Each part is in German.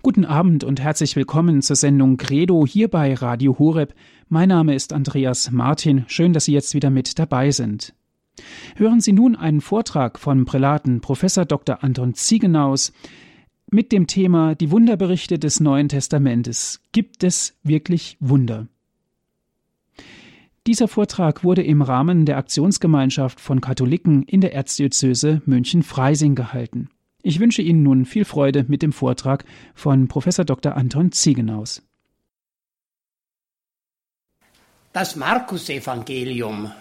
Guten Abend und herzlich willkommen zur Sendung Credo hier bei Radio Horeb. Mein Name ist Andreas Martin. Schön, dass Sie jetzt wieder mit dabei sind. Hören Sie nun einen Vortrag von Prälaten Professor Dr. Anton Ziegenaus mit dem Thema Die Wunderberichte des Neuen Testamentes. Gibt es wirklich Wunder? Dieser Vortrag wurde im Rahmen der Aktionsgemeinschaft von Katholiken in der Erzdiözese München-Freising gehalten. Ich wünsche Ihnen nun viel Freude mit dem Vortrag von Professor Dr. Anton Ziegenaus. Das Markus-Evangelium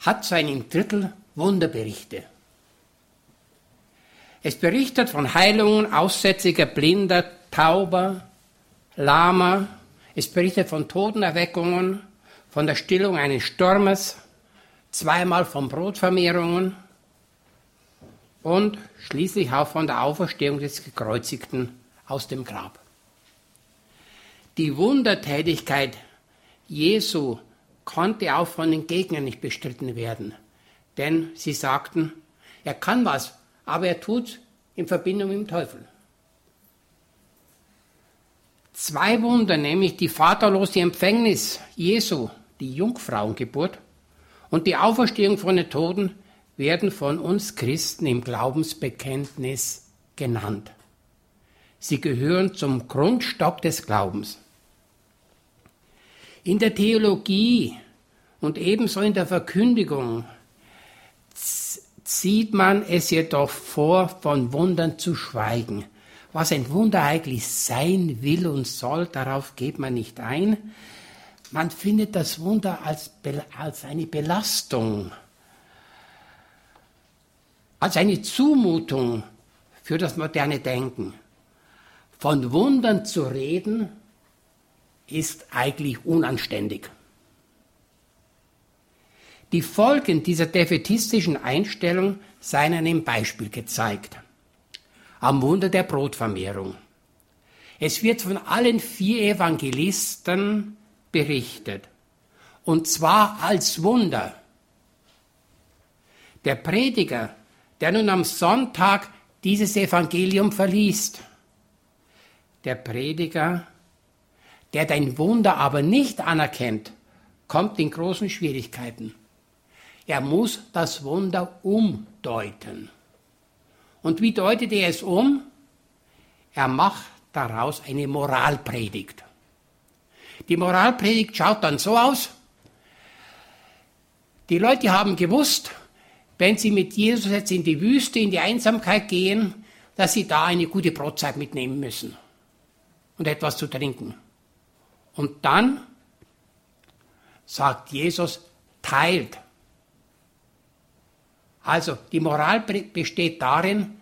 hat zu einem Drittel Wunderberichte. Es berichtet von Heilungen aussätziger, blinder, tauber, lahmer. Es berichtet von Totenerweckungen, von der Stillung eines Sturmes, zweimal von Brotvermehrungen und schließlich auch von der Auferstehung des Gekreuzigten aus dem Grab. Die Wundertätigkeit Jesu konnte auch von den Gegnern nicht bestritten werden, denn sie sagten, er kann was, aber er tut in Verbindung mit dem Teufel. Zwei Wunder, nämlich die vaterlose Empfängnis Jesu, die Jungfrauengeburt und die Auferstehung von den Toden, werden von uns Christen im Glaubensbekenntnis genannt. Sie gehören zum Grundstock des Glaubens. In der Theologie und ebenso in der Verkündigung zieht man es jedoch vor, von Wundern zu schweigen. Was ein Wunder eigentlich sein will und soll, darauf geht man nicht ein. Man findet das Wunder als, als eine Belastung als eine Zumutung für das moderne Denken. Von Wundern zu reden, ist eigentlich unanständig. Die Folgen dieser defetistischen Einstellung seien einem Beispiel gezeigt. Am Wunder der Brotvermehrung. Es wird von allen vier Evangelisten berichtet. Und zwar als Wunder. Der Prediger der nun am Sonntag dieses Evangelium verliest. Der Prediger, der dein Wunder aber nicht anerkennt, kommt in großen Schwierigkeiten. Er muss das Wunder umdeuten. Und wie deutet er es um? Er macht daraus eine Moralpredigt. Die Moralpredigt schaut dann so aus. Die Leute haben gewusst, wenn sie mit Jesus jetzt in die Wüste, in die Einsamkeit gehen, dass sie da eine gute Brotzeit mitnehmen müssen und etwas zu trinken. Und dann sagt Jesus, teilt. Also die Moral besteht darin,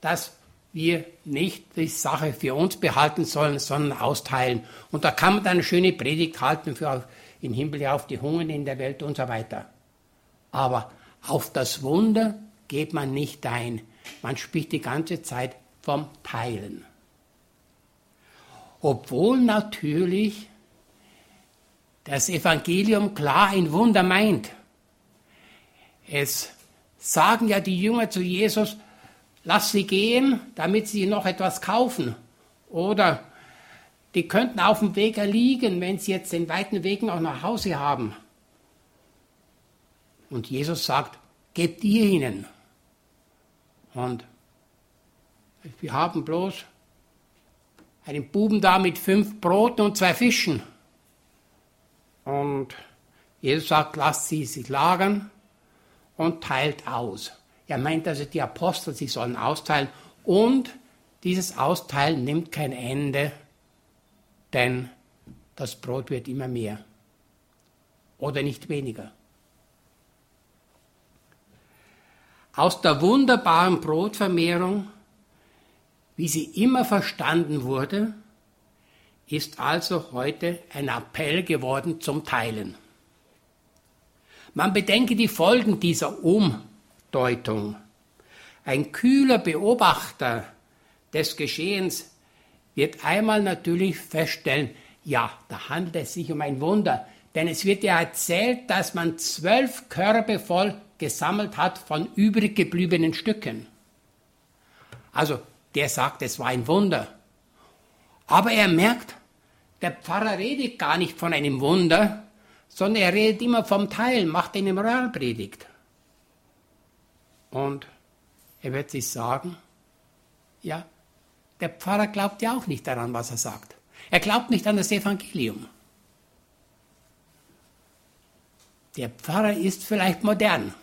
dass wir nicht die Sache für uns behalten sollen, sondern austeilen. Und da kann man dann eine schöne Predigt halten für im Hinblick auf die Hungern in der Welt und so weiter. Aber auf das Wunder geht man nicht ein. Man spricht die ganze Zeit vom Teilen. Obwohl natürlich das Evangelium klar ein Wunder meint. Es sagen ja die Jünger zu Jesus, lass sie gehen, damit sie noch etwas kaufen. Oder die könnten auf dem Weg erliegen, wenn sie jetzt den weiten Weg noch nach Hause haben. Und Jesus sagt, gebt ihr ihnen. Und wir haben bloß einen Buben da mit fünf Broten und zwei Fischen. Und Jesus sagt, lasst sie sich lagern und teilt aus. Er meint also, die Apostel, sie sollen austeilen. Und dieses Austeilen nimmt kein Ende, denn das Brot wird immer mehr oder nicht weniger. Aus der wunderbaren Brotvermehrung, wie sie immer verstanden wurde, ist also heute ein Appell geworden zum Teilen. Man bedenke die Folgen dieser Umdeutung. Ein kühler Beobachter des Geschehens wird einmal natürlich feststellen, ja, da handelt es sich um ein Wunder, denn es wird ja erzählt, dass man zwölf Körbe voll gesammelt hat von übrig gebliebenen Stücken. Also der sagt, es war ein Wunder. Aber er merkt, der Pfarrer redet gar nicht von einem Wunder, sondern er redet immer vom Teil, macht eine Moralpredigt. Und er wird sich sagen, ja, der Pfarrer glaubt ja auch nicht daran, was er sagt. Er glaubt nicht an das Evangelium. Der Pfarrer ist vielleicht modern,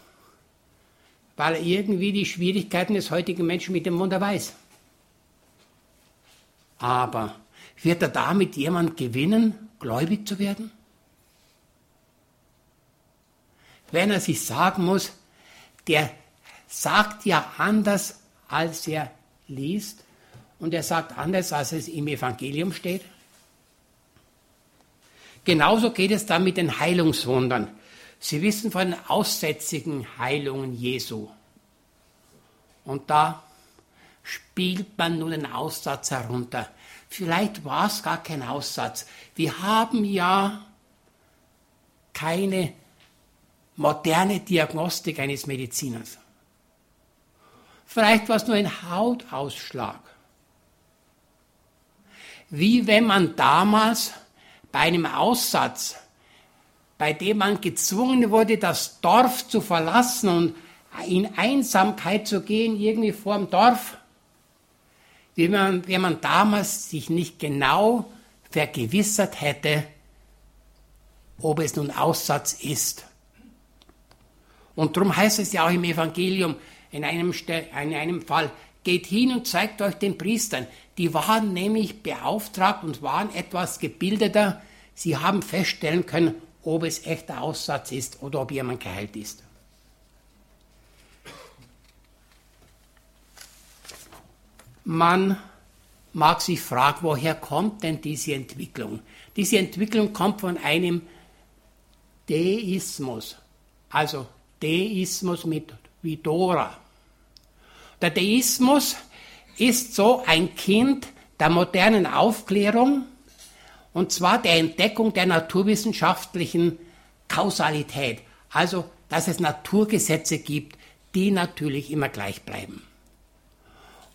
weil er irgendwie die Schwierigkeiten des heutigen Menschen mit dem Wunder weiß. Aber wird er damit jemand gewinnen, gläubig zu werden? Wenn er sich sagen muss, der sagt ja anders, als er liest, und er sagt anders, als es im Evangelium steht. Genauso geht es dann mit den Heilungswundern. Sie wissen von den aussätzigen Heilungen Jesu. Und da spielt man nun den Aussatz herunter. Vielleicht war es gar kein Aussatz. Wir haben ja keine moderne Diagnostik eines Mediziners. Vielleicht war es nur ein Hautausschlag. Wie wenn man damals bei einem Aussatz bei dem man gezwungen wurde, das Dorf zu verlassen und in Einsamkeit zu gehen, irgendwie vor dem Dorf. Wie man, wenn man damals sich nicht genau vergewissert hätte, ob es nun Aussatz ist. Und darum heißt es ja auch im Evangelium in einem, in einem Fall, geht hin und zeigt euch den Priestern. Die waren nämlich beauftragt und waren etwas gebildeter. Sie haben feststellen können, ob es echter Aussatz ist oder ob jemand geheilt ist. Man mag sich fragen, woher kommt denn diese Entwicklung? Diese Entwicklung kommt von einem Deismus, also Deismus mit Vidora. Der Deismus ist so ein Kind der modernen Aufklärung, und zwar der Entdeckung der naturwissenschaftlichen Kausalität, also dass es Naturgesetze gibt, die natürlich immer gleich bleiben.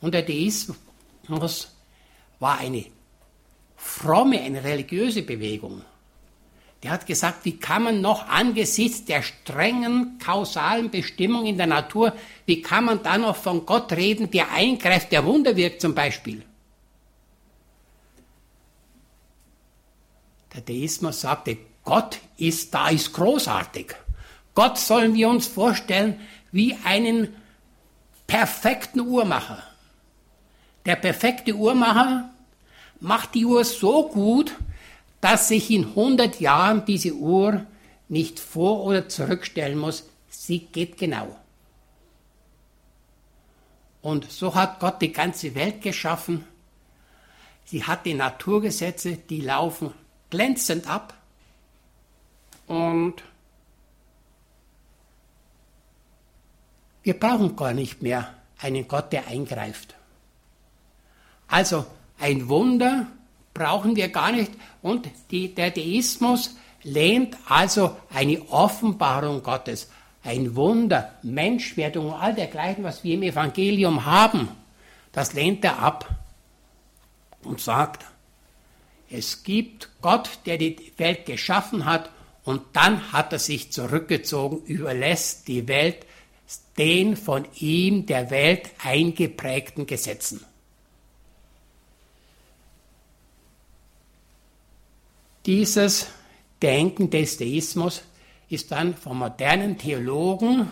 Und der Deismus war eine fromme, eine religiöse Bewegung. Der hat gesagt, wie kann man noch angesichts der strengen kausalen Bestimmung in der Natur, wie kann man da noch von Gott reden, der eingreift, der Wunder wirkt zum Beispiel? Der Deismus sagte, Gott ist da, ist großartig. Gott sollen wir uns vorstellen wie einen perfekten Uhrmacher. Der perfekte Uhrmacher macht die Uhr so gut, dass sich in 100 Jahren diese Uhr nicht vor- oder zurückstellen muss. Sie geht genau. Und so hat Gott die ganze Welt geschaffen. Sie hat die Naturgesetze, die laufen glänzend ab. Und wir brauchen gar nicht mehr einen Gott, der eingreift. Also ein Wunder brauchen wir gar nicht. Und die, der Deismus lehnt also eine Offenbarung Gottes, ein Wunder, Menschwerdung und all dergleichen, was wir im Evangelium haben, das lehnt er ab und sagt, es gibt Gott, der die Welt geschaffen hat und dann hat er sich zurückgezogen, überlässt die Welt den von ihm der Welt eingeprägten Gesetzen. Dieses Denken des Deismus ist dann von modernen Theologen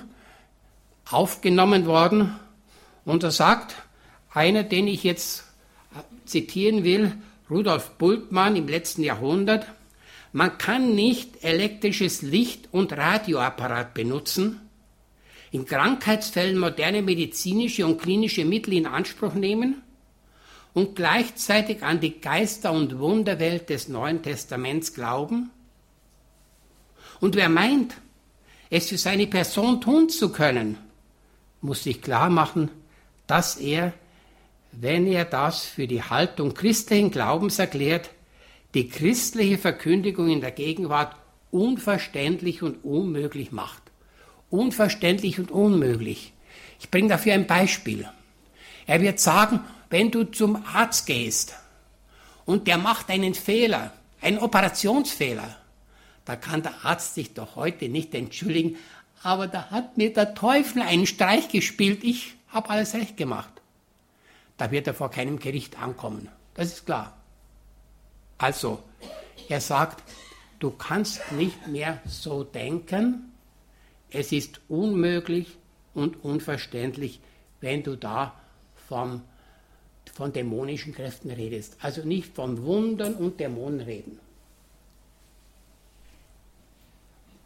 aufgenommen worden und er sagt, einer, den ich jetzt zitieren will, Rudolf Bultmann im letzten Jahrhundert, man kann nicht elektrisches Licht und Radioapparat benutzen, in Krankheitsfällen moderne medizinische und klinische Mittel in Anspruch nehmen und gleichzeitig an die Geister- und Wunderwelt des Neuen Testaments glauben? Und wer meint, es für seine Person tun zu können, muss sich klar machen, dass er wenn er das für die Haltung christlichen Glaubens erklärt, die christliche Verkündigung in der Gegenwart unverständlich und unmöglich macht. Unverständlich und unmöglich. Ich bringe dafür ein Beispiel. Er wird sagen, wenn du zum Arzt gehst und der macht einen Fehler, einen Operationsfehler, da kann der Arzt sich doch heute nicht entschuldigen, aber da hat mir der Teufel einen Streich gespielt, ich habe alles recht gemacht. Da wird er vor keinem Gericht ankommen. Das ist klar. Also, er sagt, du kannst nicht mehr so denken, es ist unmöglich und unverständlich, wenn du da vom, von dämonischen Kräften redest. Also nicht von Wundern und Dämonen reden.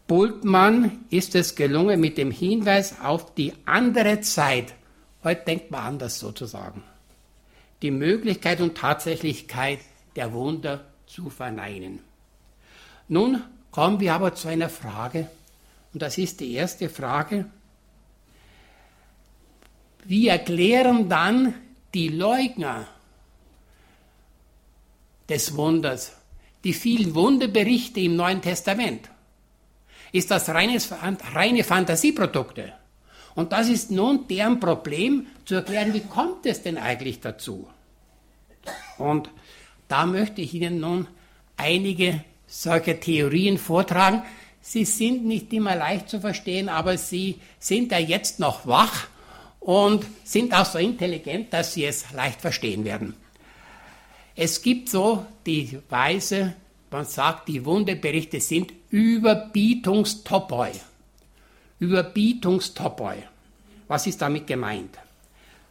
Bultmann ist es gelungen, mit dem Hinweis auf die andere Zeit, heute denkt man anders sozusagen, die Möglichkeit und Tatsächlichkeit der Wunder zu verneinen. Nun kommen wir aber zu einer Frage, und das ist die erste Frage. Wie erklären dann die Leugner des Wunders die vielen Wunderberichte im Neuen Testament? ist das reines, reine Fantasieprodukte. Und das ist nun deren Problem, zu erklären, wie kommt es denn eigentlich dazu? Und da möchte ich Ihnen nun einige solcher Theorien vortragen. Sie sind nicht immer leicht zu verstehen, aber Sie sind ja jetzt noch wach und sind auch so intelligent, dass Sie es leicht verstehen werden. Es gibt so die Weise, man sagt, die Wunderberichte sind Überbietungstopoi. Überbietungstopoi. Was ist damit gemeint?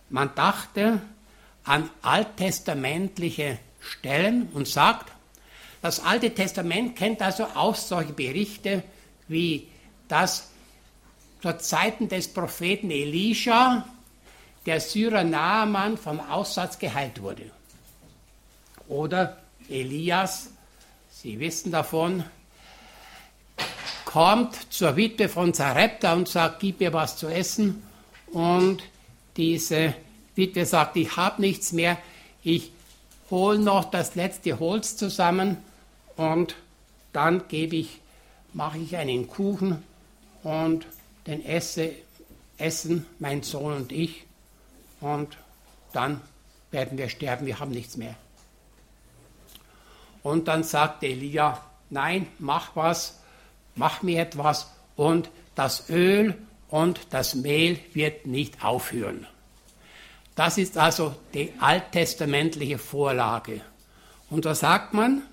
Man dachte an alttestamentliche Stellen und sagt, das Alte Testament kennt also auch solche Berichte wie das zur Zeiten des Propheten Elisha der Syrer Naaman vom Aussatz geheilt wurde. Oder Elias, Sie wissen davon, kommt zur Witwe von Zarepta und sagt, gib mir was zu essen. Und diese Witwe sagt, ich habe nichts mehr, ich hole noch das letzte Holz zusammen und dann gebe ich, mache ich einen Kuchen und den esse, essen mein Sohn und ich und dann werden wir sterben, wir haben nichts mehr. Und dann sagt Elia, nein, mach was, mach mir etwas und das Öl und das Mehl wird nicht aufhören. Das ist also die alttestamentliche Vorlage. Und da sagt man,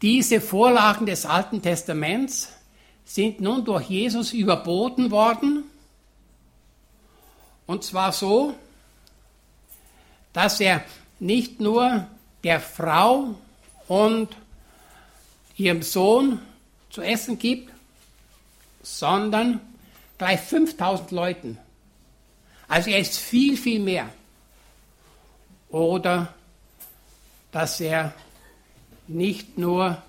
diese Vorlagen des Alten Testaments sind nun durch Jesus überboten worden. Und zwar so, dass er nicht nur der Frau und ihrem Sohn zu essen gibt, sondern gleich 5000 Leuten. Also er ist viel, viel mehr. Oder dass er nicht nur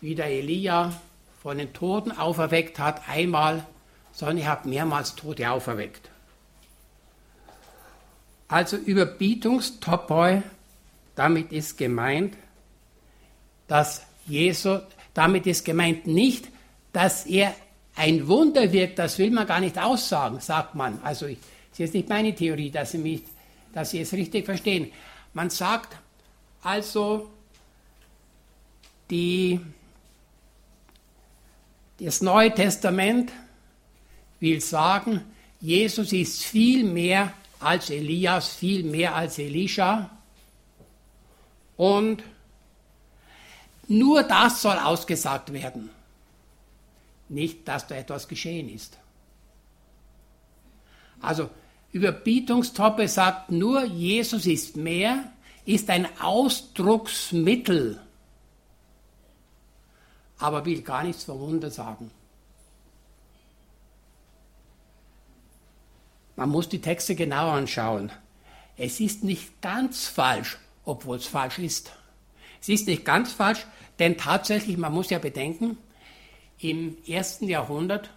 wie der Elia von den Toten auferweckt hat, einmal, sondern er hat mehrmals Tote auferweckt. Also Überbietungstopoi damit ist gemeint, dass Jesus, damit ist gemeint nicht, dass er ein Wunder wirkt, das will man gar nicht aussagen, sagt man. Also, das ist jetzt nicht meine Theorie, dass Sie, mich, dass Sie es richtig verstehen. Man sagt also, die, das Neue Testament will sagen, Jesus ist viel mehr als Elias, viel mehr als Elisha. Und nur das soll ausgesagt werden, nicht, dass da etwas geschehen ist. Also Überbietungstoppe sagt nur, Jesus ist mehr, ist ein Ausdrucksmittel, aber will gar nichts vom Wunder sagen. Man muss die Texte genau anschauen. Es ist nicht ganz falsch, obwohl es falsch ist. Es ist nicht ganz falsch, denn tatsächlich, man muss ja bedenken, im ersten Jahrhundert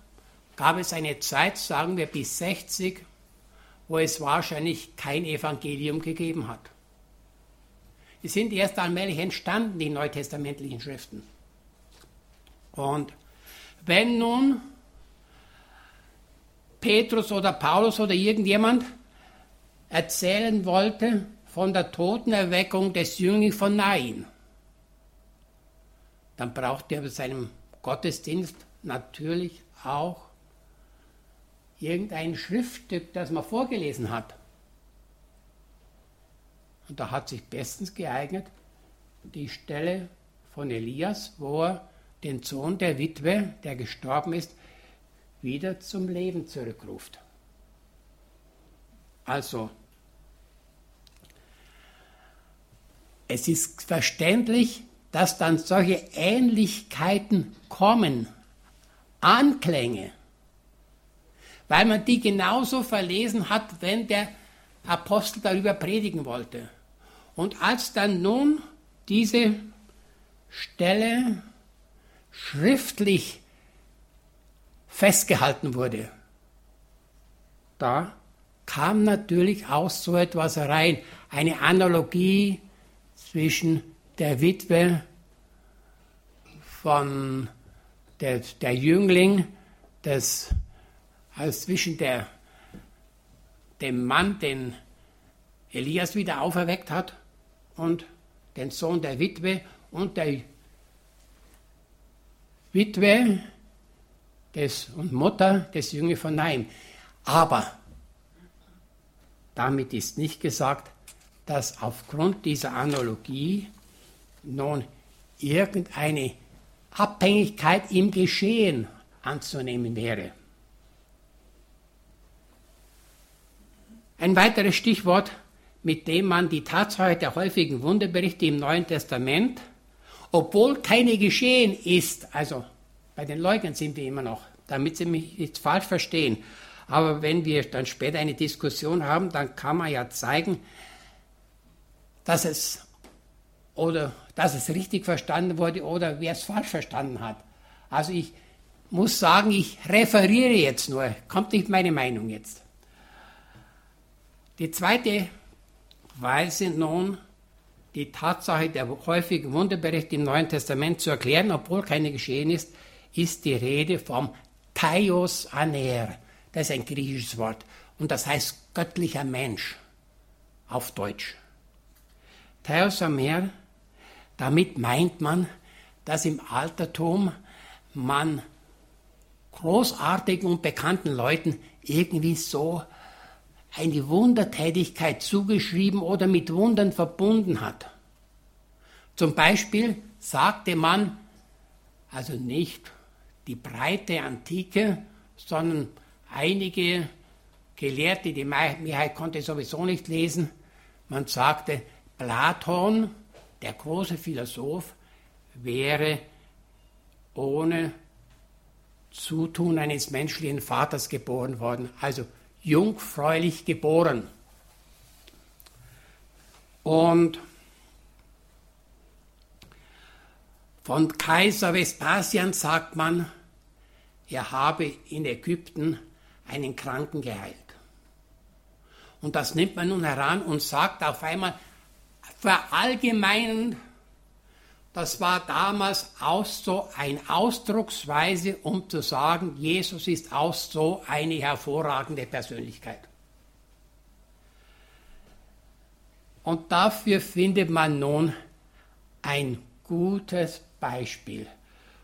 gab es eine Zeit, sagen wir bis 60, wo es wahrscheinlich kein Evangelium gegeben hat. Die sind erst allmählich entstanden, die neutestamentlichen Schriften. Und wenn nun Petrus oder Paulus oder irgendjemand erzählen wollte von der Totenerweckung des Jünglings von Nain, dann braucht er bei seinem Gottesdienst natürlich auch irgendein Schriftstück, das man vorgelesen hat. Und da hat sich bestens geeignet die Stelle von Elias, wo er den Sohn der Witwe, der gestorben ist, wieder zum Leben zurückruft. Also, es ist verständlich, dass dann solche Ähnlichkeiten kommen, Anklänge, weil man die genauso verlesen hat, wenn der Apostel darüber predigen wollte. Und als dann nun diese Stelle schriftlich festgehalten wurde, da kam natürlich auch so etwas rein, eine Analogie zwischen der Witwe von der, der Jüngling, des, also zwischen der, dem Mann, den Elias wieder auferweckt hat, und den Sohn der Witwe und der Witwe des, und Mutter des Jüngling von Naim. Aber damit ist nicht gesagt, dass aufgrund dieser Analogie nun irgendeine Abhängigkeit im Geschehen anzunehmen wäre. Ein weiteres Stichwort, mit dem man die Tatsache der häufigen Wunderberichte im Neuen Testament, obwohl keine geschehen ist, also bei den Leugnern sind wir immer noch, damit Sie mich nicht falsch verstehen, aber wenn wir dann später eine Diskussion haben, dann kann man ja zeigen, dass es oder dass es richtig verstanden wurde oder wer es falsch verstanden hat. Also ich muss sagen, ich referiere jetzt nur, kommt nicht meine Meinung jetzt. Die zweite Weise nun, die Tatsache der häufigen Wunderberichte im Neuen Testament zu erklären, obwohl keine geschehen ist, ist die Rede vom Thaios Aner. Das ist ein griechisches Wort und das heißt göttlicher Mensch auf Deutsch. Thaios Aner damit meint man, dass im Altertum man großartigen und bekannten Leuten irgendwie so eine Wundertätigkeit zugeschrieben oder mit Wundern verbunden hat. Zum Beispiel sagte man, also nicht die breite Antike, sondern einige Gelehrte, die Mehrheit konnte sowieso nicht lesen, man sagte, Platon der große Philosoph wäre ohne Zutun eines menschlichen Vaters geboren worden, also jungfräulich geboren. Und von Kaiser Vespasian sagt man, er habe in Ägypten einen Kranken geheilt. Und das nimmt man nun heran und sagt auf einmal, verallgemeinern, das war damals auch so eine Ausdrucksweise, um zu sagen, Jesus ist auch so eine hervorragende Persönlichkeit. Und dafür findet man nun ein gutes Beispiel.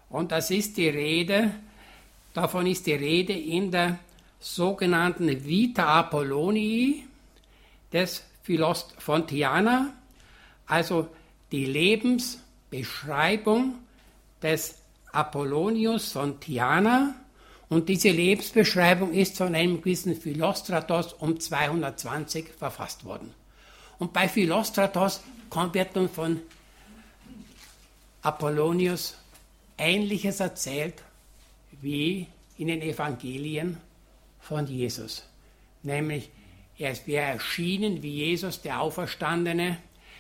Und das ist die Rede, davon ist die Rede in der sogenannten Vita Apollonii des Philost von Tiana, also die Lebensbeschreibung des Apollonius von Tiana. Und diese Lebensbeschreibung ist von einem gewissen Philostratos um 220 verfasst worden. Und bei Philostratos wird nun von Apollonius Ähnliches erzählt wie in den Evangelien von Jesus. Nämlich, er wäre erschienen wie Jesus, der Auferstandene,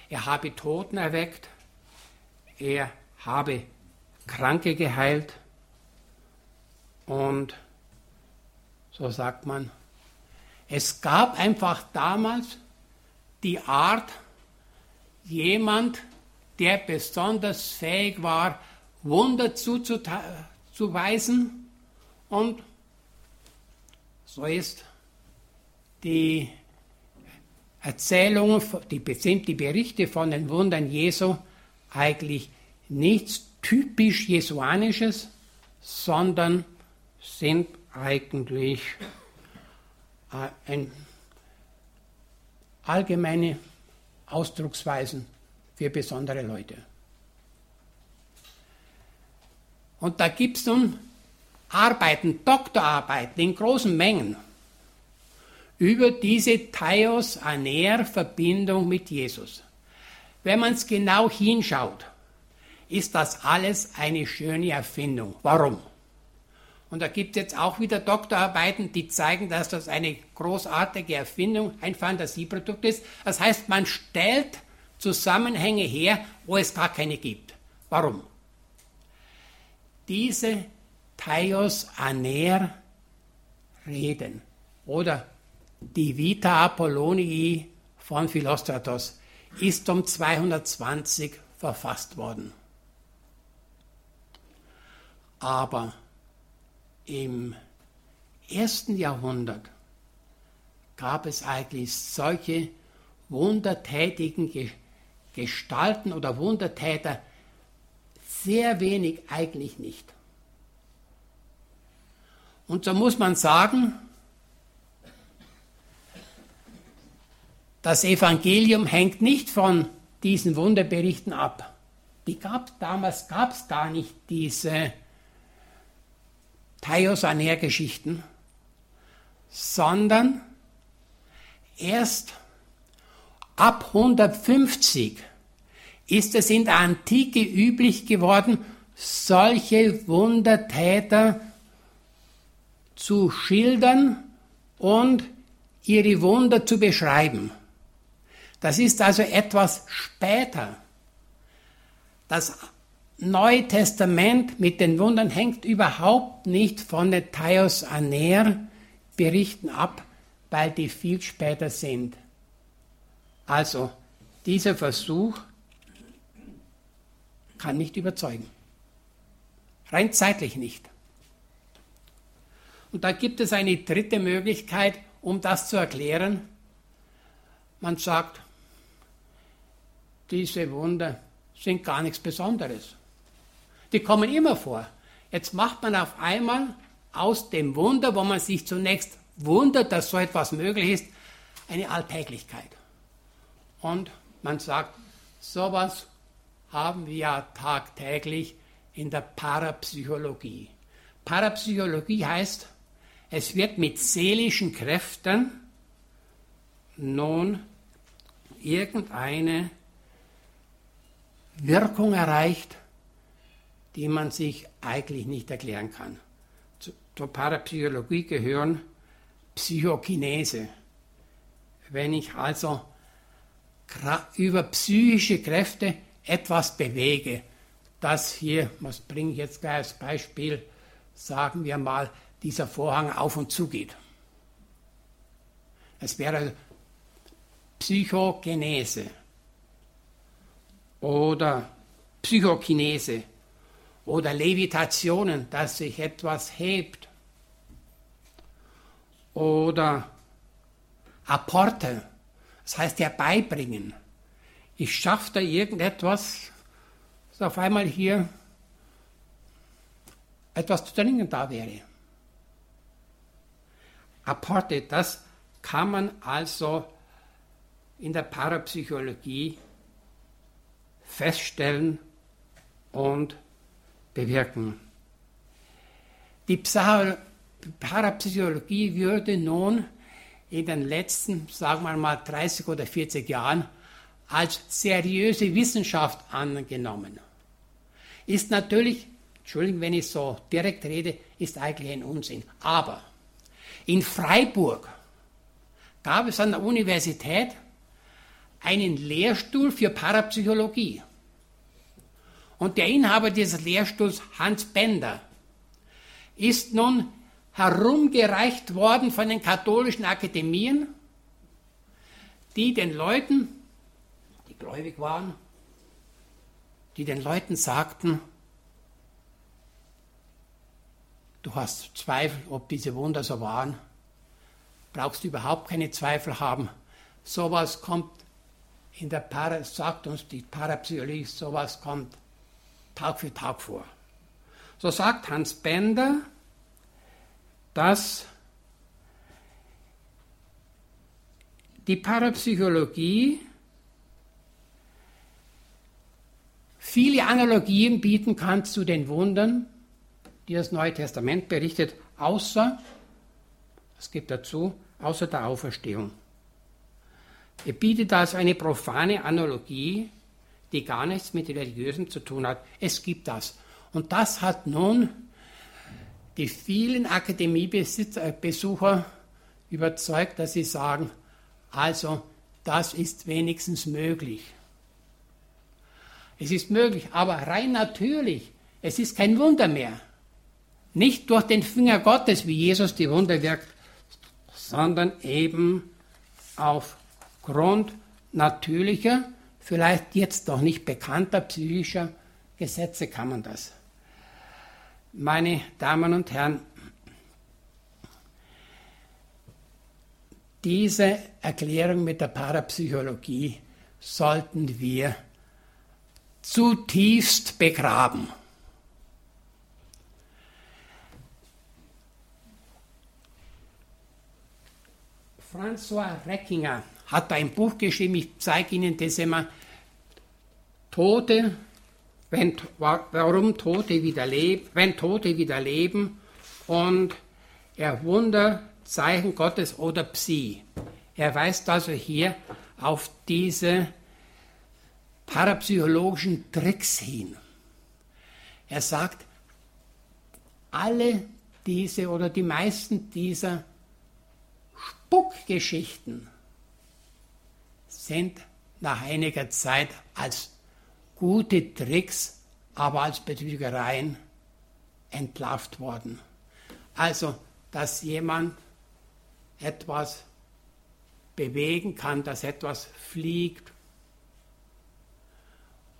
er habe Toten erweckt, er habe Kranke geheilt. Und so sagt man, es gab einfach damals die Art, jemand, der besonders fähig war, Wunder zuzuweisen und so ist die Erzählungen, die, die Berichte von den Wundern Jesu eigentlich nichts typisch Jesuanisches, sondern sind eigentlich äh, ein allgemeine Ausdrucksweisen für besondere Leute. Und da gibt es nun Arbeiten, Doktorarbeiten in großen Mengen über diese Thaios Aner Verbindung mit Jesus. Wenn man es genau hinschaut, ist das alles eine schöne Erfindung. Warum? Und da gibt es jetzt auch wieder Doktorarbeiten, die zeigen, dass das eine großartige Erfindung, ein Fantasieprodukt ist. Das heißt, man stellt Zusammenhänge her, wo es gar keine gibt. Warum? Diese Thaios Aner Reden oder die Vita Apollonii von Philostratos ist um 220 verfasst worden. Aber im ersten Jahrhundert gab es eigentlich solche wundertätigen Gestalten oder Wundertäter sehr wenig eigentlich nicht. Und so muss man sagen, Das Evangelium hängt nicht von diesen Wunderberichten ab. Die gab, damals gab es gar nicht diese Thaios-Aner-Geschichten, sondern erst ab 150 ist es in der Antike üblich geworden, solche Wundertäter zu schildern und ihre Wunder zu beschreiben. Das ist also etwas später. Das Neue Testament mit den Wundern hängt überhaupt nicht von den Thaios Aner Berichten ab, weil die viel später sind. Also, dieser Versuch kann nicht überzeugen. Rein zeitlich nicht. Und da gibt es eine dritte Möglichkeit, um das zu erklären. Man sagt, diese Wunder sind gar nichts Besonderes. Die kommen immer vor. Jetzt macht man auf einmal aus dem Wunder, wo man sich zunächst wundert, dass so etwas möglich ist, eine Alltäglichkeit. Und man sagt, sowas haben wir ja tagtäglich in der Parapsychologie. Parapsychologie heißt, es wird mit seelischen Kräften nun irgendeine Wirkung erreicht, die man sich eigentlich nicht erklären kann. Zur Parapsychologie gehören Psychokinese. Wenn ich also über psychische Kräfte etwas bewege, das hier, was bringe ich jetzt gleich als Beispiel, sagen wir mal, dieser Vorhang auf und zu geht. Es wäre Psychogenese oder Psychokinese oder Levitationen, dass sich etwas hebt oder Apporte, das heißt herbeibringen. Ich schaffe da irgendetwas, dass auf einmal hier etwas zu trinken da wäre. Apporte, das kann man also in der Parapsychologie feststellen und bewirken. Die Parapsychologie würde nun in den letzten, sagen wir mal, 30 oder 40 Jahren als seriöse Wissenschaft angenommen. Ist natürlich, Entschuldigung, wenn ich so direkt rede, ist eigentlich ein Unsinn. Aber in Freiburg gab es an der Universität einen Lehrstuhl für Parapsychologie. Und der Inhaber dieses Lehrstuhls, Hans Bender, ist nun herumgereicht worden von den katholischen Akademien, die den Leuten, die gläubig waren, die den Leuten sagten, du hast Zweifel, ob diese Wunder so waren, brauchst du überhaupt keine Zweifel haben. Sowas kommt in der Para, sagt uns die Parapsychologie, sowas kommt Tag für Tag vor. So sagt Hans Bender, dass die Parapsychologie viele Analogien bieten kann zu den Wundern, die das Neue Testament berichtet, außer, es gibt dazu, außer der Auferstehung. Er bietet also eine profane Analogie, die gar nichts mit Religiösem zu tun hat. Es gibt das. Und das hat nun die vielen Akademiebesucher überzeugt, dass sie sagen, also das ist wenigstens möglich. Es ist möglich, aber rein natürlich. Es ist kein Wunder mehr. Nicht durch den Finger Gottes, wie Jesus die Wunder wirkt, sondern eben aufgrund natürlicher, vielleicht jetzt noch nicht bekannter psychischer Gesetze kann man das. Meine Damen und Herren, diese Erklärung mit der Parapsychologie sollten wir zutiefst begraben. François Reckinger hat ein Buch geschrieben, ich zeige Ihnen das immer, Tote, wenn, warum Tote wieder leben, wenn Tote wieder leben und er Wunder, Zeichen Gottes oder Psi. Er weist also hier auf diese parapsychologischen Tricks hin. Er sagt, alle diese oder die meisten dieser Spuckgeschichten sind nach einiger Zeit als gute Tricks, aber als Betrügereien entlarvt worden. Also, dass jemand etwas bewegen kann, dass etwas fliegt.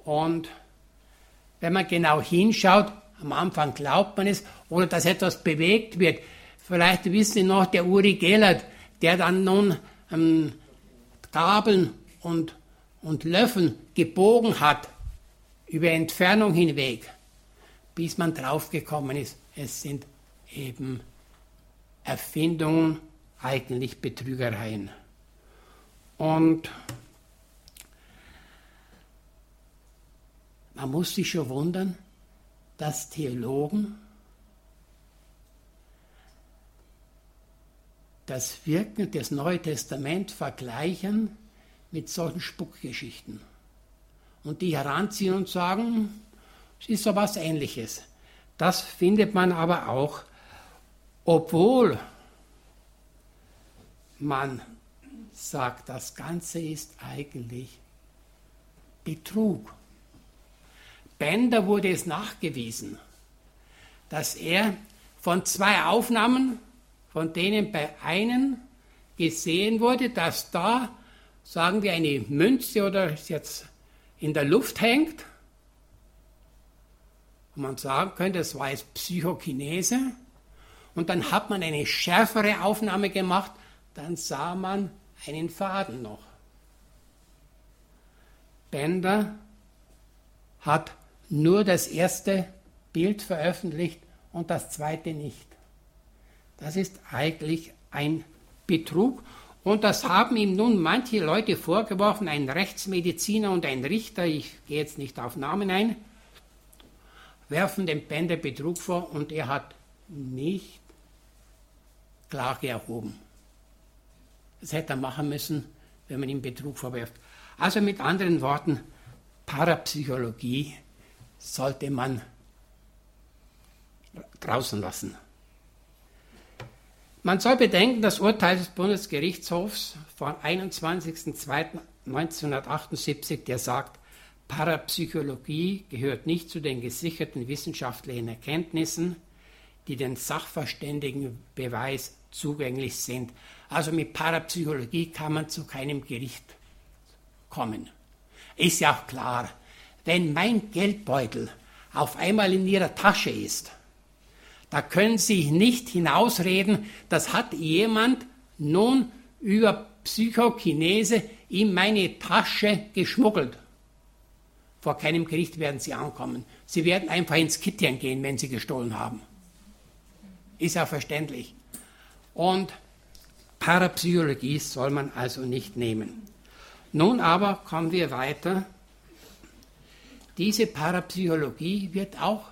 Und wenn man genau hinschaut, am Anfang glaubt man es, oder dass etwas bewegt wird. Vielleicht wissen Sie noch, der Uri Gellert, der dann nun ähm, Gabeln und, und Löffel gebogen hat über Entfernung hinweg, bis man draufgekommen ist, es sind eben Erfindungen, eigentlich Betrügereien. Und man muss sich schon wundern, dass Theologen das Wirken des Neuen Testaments vergleichen mit solchen Spuckgeschichten. Und die heranziehen und sagen, es ist so was Ähnliches. Das findet man aber auch, obwohl man sagt, das Ganze ist eigentlich Betrug. Bender wurde es nachgewiesen, dass er von zwei Aufnahmen von denen bei einem gesehen wurde, dass da, sagen wir, eine Münze oder jetzt in der Luft hängt. Und man sagen könnte, das war jetzt Psychokinese. Und dann hat man eine schärfere Aufnahme gemacht, dann sah man einen Faden noch. Bender hat nur das erste Bild veröffentlicht und das zweite nicht. Das ist eigentlich ein Betrug. Und das haben ihm nun manche Leute vorgeworfen, ein Rechtsmediziner und ein Richter, ich gehe jetzt nicht auf Namen ein, werfen dem Bender Betrug vor und er hat nicht Klage erhoben. Das hätte er machen müssen, wenn man ihm Betrug vorwirft. Also mit anderen Worten, Parapsychologie sollte man draußen lassen. Man soll bedenken, das Urteil des Bundesgerichtshofs vom 21.02.1978, der sagt, Parapsychologie gehört nicht zu den gesicherten wissenschaftlichen Erkenntnissen, die den Sachverständigen Beweis zugänglich sind. Also mit Parapsychologie kann man zu keinem Gericht kommen. Ist ja auch klar, wenn mein Geldbeutel auf einmal in Ihrer Tasche ist, da können Sie nicht hinausreden, das hat jemand nun über Psychokinese in meine Tasche geschmuggelt. Vor keinem Gericht werden sie ankommen. Sie werden einfach ins Kittchen gehen, wenn sie gestohlen haben. Ist ja verständlich. Und Parapsychologie soll man also nicht nehmen. Nun aber kommen wir weiter. Diese Parapsychologie wird auch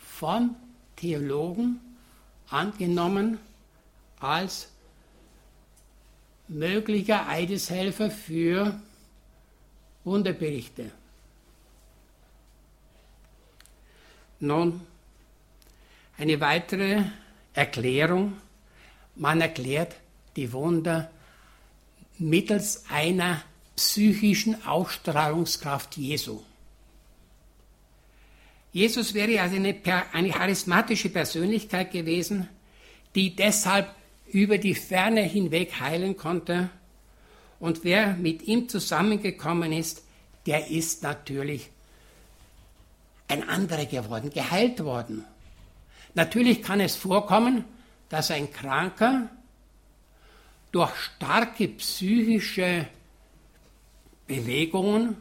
von Theologen angenommen als möglicher Eideshelfer für Wunderberichte. Nun, eine weitere Erklärung. Man erklärt die Wunder mittels einer psychischen Ausstrahlungskraft Jesu. Jesus wäre also eine, eine charismatische Persönlichkeit gewesen, die deshalb über die Ferne hinweg heilen konnte. Und wer mit ihm zusammengekommen ist, der ist natürlich ein anderer geworden, geheilt worden. Natürlich kann es vorkommen, dass ein Kranker durch starke psychische Bewegungen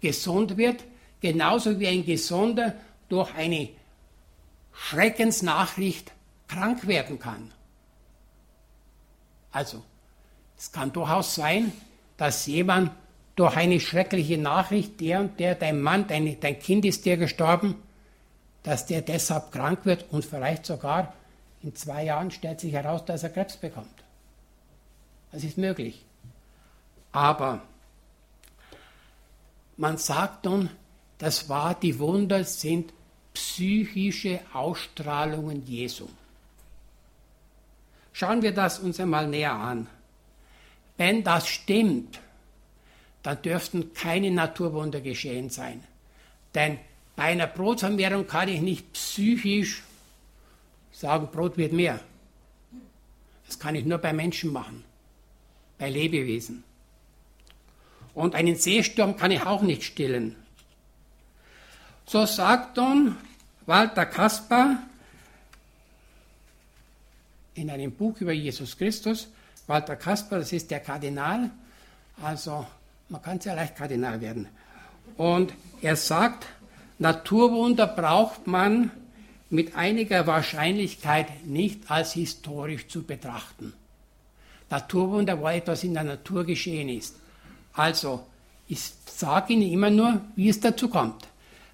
gesund wird, genauso wie ein Gesunder durch eine Schreckensnachricht krank werden kann. Also, es kann durchaus sein, dass jemand durch eine schreckliche Nachricht, der und der, dein Mann, dein, dein Kind ist dir gestorben, dass der deshalb krank wird und vielleicht sogar in zwei Jahren stellt sich heraus, dass er Krebs bekommt. Das ist möglich. Aber man sagt nun, das war, die Wunder sind psychische Ausstrahlungen Jesu. Schauen wir das uns einmal näher an. Wenn das stimmt, dann dürften keine Naturwunder geschehen sein. Denn bei einer Brotvermehrung kann ich nicht psychisch sagen, Brot wird mehr. Das kann ich nur bei Menschen machen, bei Lebewesen. Und einen Seesturm kann ich auch nicht stillen. So sagt nun Walter Kaspar in einem Buch über Jesus Christus, Walter Kaspar, das ist der Kardinal, also man kann sehr leicht Kardinal werden. Und er sagt, Naturwunder braucht man mit einiger Wahrscheinlichkeit nicht als historisch zu betrachten. Naturwunder, wo etwas in der Natur geschehen ist. Also, ich sage Ihnen immer nur, wie es dazu kommt.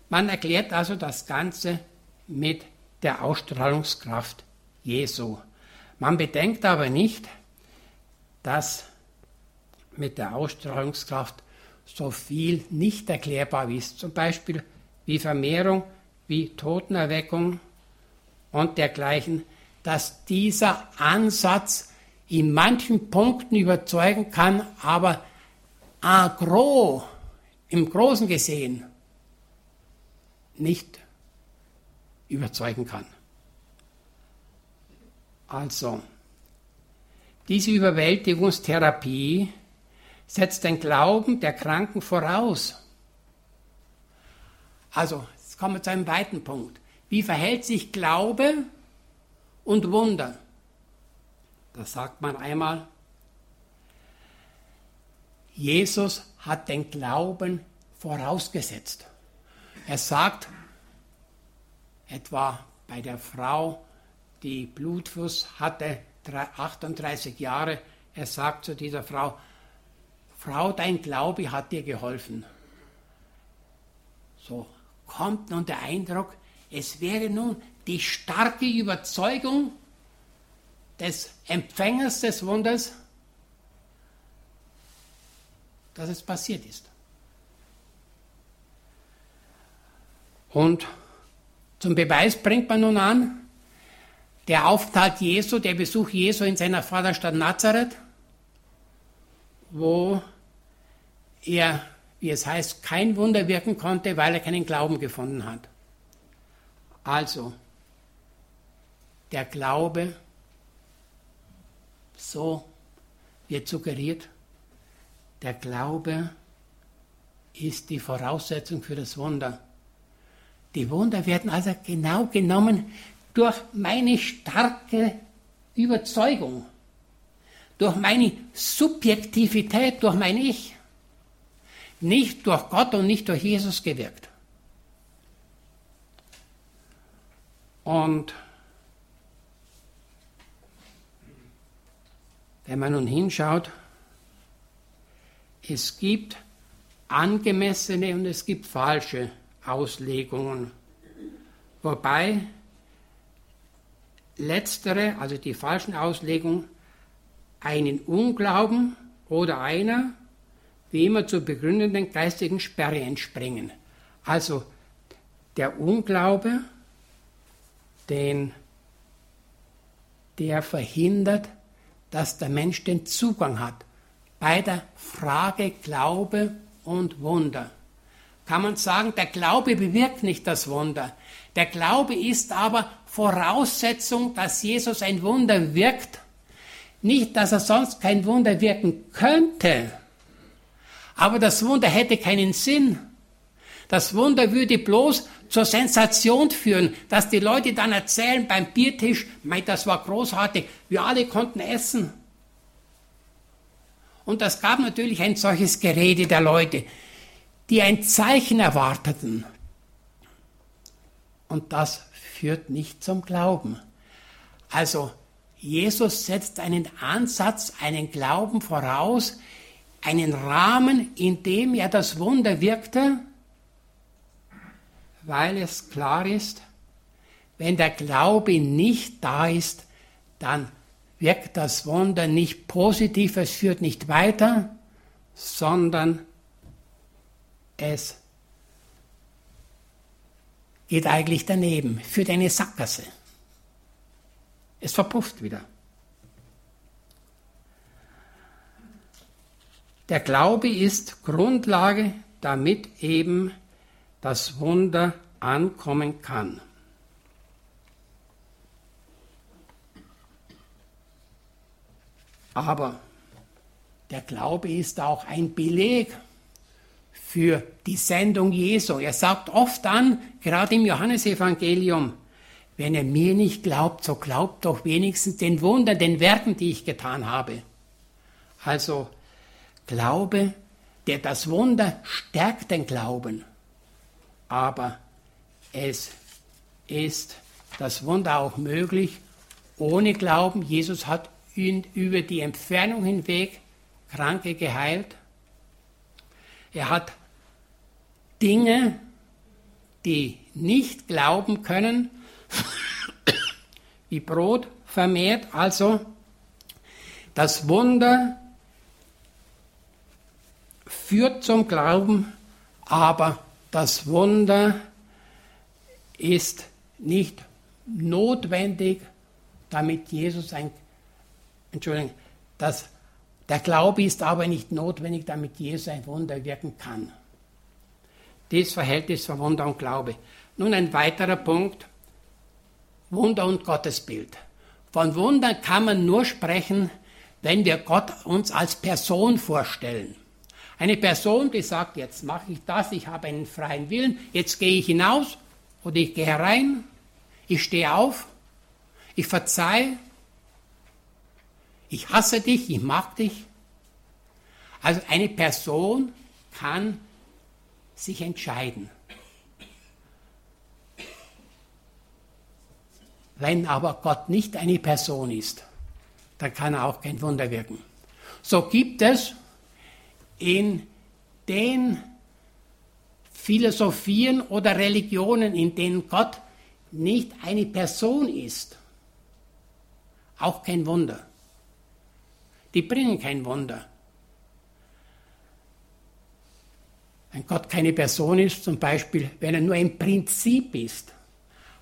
Man erklärt also das Ganze mit der Ausstrahlungskraft Jesu. Man bedenkt aber nicht, dass mit der Ausstrahlungskraft so viel nicht erklärbar ist, zum Beispiel wie Vermehrung, wie Totenerweckung und dergleichen, dass dieser Ansatz in manchen Punkten überzeugen kann, aber agro, im Großen gesehen, nicht überzeugen kann. Also, diese Überwältigungstherapie setzt den Glauben der Kranken voraus. Also, jetzt kommen wir zu einem weiten Punkt. Wie verhält sich Glaube und Wunder? Das sagt man einmal. Jesus hat den Glauben vorausgesetzt. Er sagt etwa bei der Frau, die Blutfuß hatte, 38 Jahre, er sagt zu dieser Frau, Frau, dein Glaube hat dir geholfen. So kommt nun der Eindruck, es wäre nun die starke Überzeugung des Empfängers des Wunders, dass es passiert ist. Und zum Beweis bringt man nun an, der Aufenthalt Jesu, der Besuch Jesu in seiner Vaterstadt Nazareth, wo er, wie es heißt, kein Wunder wirken konnte, weil er keinen Glauben gefunden hat. Also, der Glaube, so wird suggeriert, der Glaube ist die Voraussetzung für das Wunder. Die Wunder werden also genau genommen durch meine starke Überzeugung. durch meine Subjektivität, durch mein Ich. Nicht durch Gott und nicht durch Jesus gewirkt. Und wenn man nun hinschaut, es gibt angemessene und es gibt falsche Auslegungen. Wobei letztere, also die falschen Auslegungen, einen Unglauben oder einer wie immer zu begründenden geistigen Sperre entspringen. Also der Unglaube, den, der verhindert, dass der Mensch den Zugang hat bei der Frage Glaube und Wunder. Kann man sagen, der Glaube bewirkt nicht das Wunder. Der Glaube ist aber Voraussetzung, dass Jesus ein Wunder wirkt. Nicht, dass er sonst kein Wunder wirken könnte. Aber das Wunder hätte keinen Sinn. Das Wunder würde bloß zur Sensation führen, dass die Leute dann erzählen beim Biertisch, mei, das war großartig, wir alle konnten essen. Und das gab natürlich ein solches Gerede der Leute, die ein Zeichen erwarteten. Und das führt nicht zum Glauben. Also Jesus setzt einen Ansatz, einen Glauben voraus, einen Rahmen, in dem er das Wunder wirkte, weil es klar ist, wenn der Glaube nicht da ist, dann wirkt das Wunder nicht positiv, es führt nicht weiter, sondern es geht eigentlich daneben, führt eine Sackgasse. Es verpufft wieder. Der Glaube ist Grundlage, damit eben das Wunder ankommen kann. Aber der Glaube ist auch ein Beleg für die Sendung Jesu. Er sagt oft an, gerade im Johannesevangelium, wenn ihr mir nicht glaubt, so glaubt doch wenigstens den Wundern, den Werken, die ich getan habe. Also Glaube, der das Wunder stärkt den Glauben. Aber es ist das Wunder auch möglich ohne Glauben. Jesus hat ihn über die Entfernung hinweg Kranke geheilt. Er hat Dinge, die nicht glauben können, wie Brot vermehrt. Also das Wunder führt zum Glauben, aber das Wunder ist nicht notwendig, damit Jesus ein, Entschuldigung, das, der Glaube ist aber nicht notwendig, damit Jesus ein Wunder wirken kann. Das Verhältnis von Wunder und Glaube. Nun ein weiterer Punkt, Wunder und Gottesbild. Von Wundern kann man nur sprechen, wenn wir Gott uns als Person vorstellen. Eine Person, die sagt, jetzt mache ich das, ich habe einen freien Willen, jetzt gehe ich hinaus oder ich gehe herein, ich stehe auf, ich verzeihe, ich hasse dich, ich mag dich. Also eine Person kann sich entscheiden. Wenn aber Gott nicht eine Person ist, dann kann er auch kein Wunder wirken. So gibt es in den Philosophien oder Religionen, in denen Gott nicht eine Person ist, auch kein Wunder. Die bringen kein Wunder. Wenn Gott keine Person ist, zum Beispiel, wenn er nur ein Prinzip ist,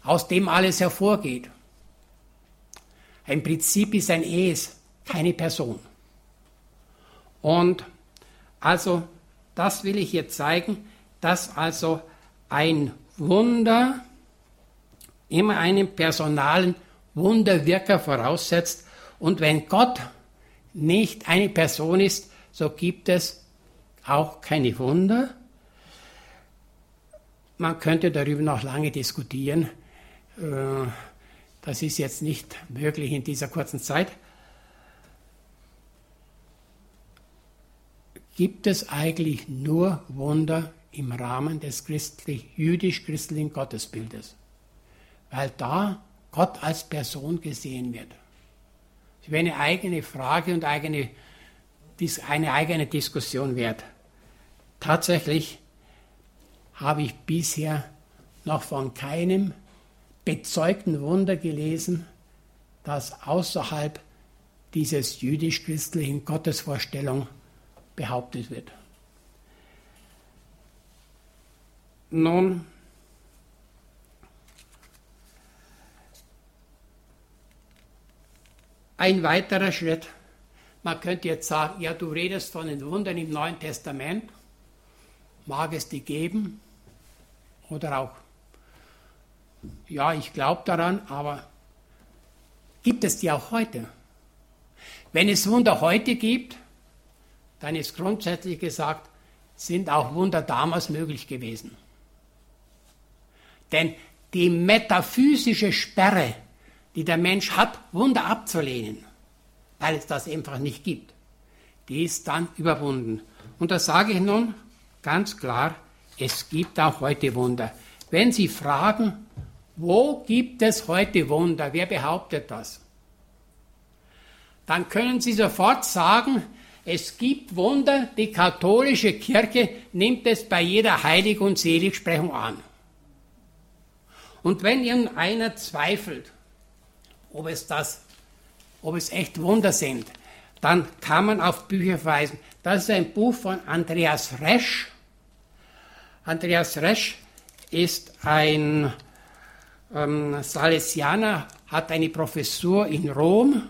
aus dem alles hervorgeht. Ein Prinzip ist ein Es, keine Person. Und also, das will ich hier zeigen, dass also ein Wunder immer einen personalen Wunderwirker voraussetzt. Und wenn Gott nicht eine Person ist, so gibt es auch keine Wunder. Man könnte darüber noch lange diskutieren. Äh, das ist jetzt nicht möglich in dieser kurzen Zeit. gibt es eigentlich nur Wunder im Rahmen des christlich, jüdisch-christlichen Gottesbildes, weil da Gott als Person gesehen wird. Das wäre eine eigene Frage und eigene, eine eigene Diskussion wert. Tatsächlich habe ich bisher noch von keinem bezeugten Wunder gelesen, das außerhalb dieses jüdisch-christlichen Gottesvorstellung behauptet wird. Nun, ein weiterer Schritt. Man könnte jetzt sagen, ja, du redest von den Wundern im Neuen Testament. Mag es die geben? Oder auch, ja, ich glaube daran, aber gibt es die auch heute? Wenn es Wunder heute gibt, dann ist grundsätzlich gesagt, sind auch Wunder damals möglich gewesen. Denn die metaphysische Sperre, die der Mensch hat, Wunder abzulehnen, weil es das einfach nicht gibt, die ist dann überwunden. Und da sage ich nun ganz klar, es gibt auch heute Wunder. Wenn Sie fragen, wo gibt es heute Wunder, wer behauptet das? Dann können Sie sofort sagen, es gibt Wunder, die katholische Kirche nimmt es bei jeder Heilig- und Seligsprechung an. Und wenn irgendeiner zweifelt, ob es das, ob es echt Wunder sind, dann kann man auf Bücher verweisen. Das ist ein Buch von Andreas Resch. Andreas Resch ist ein ähm, Salesianer, hat eine Professur in Rom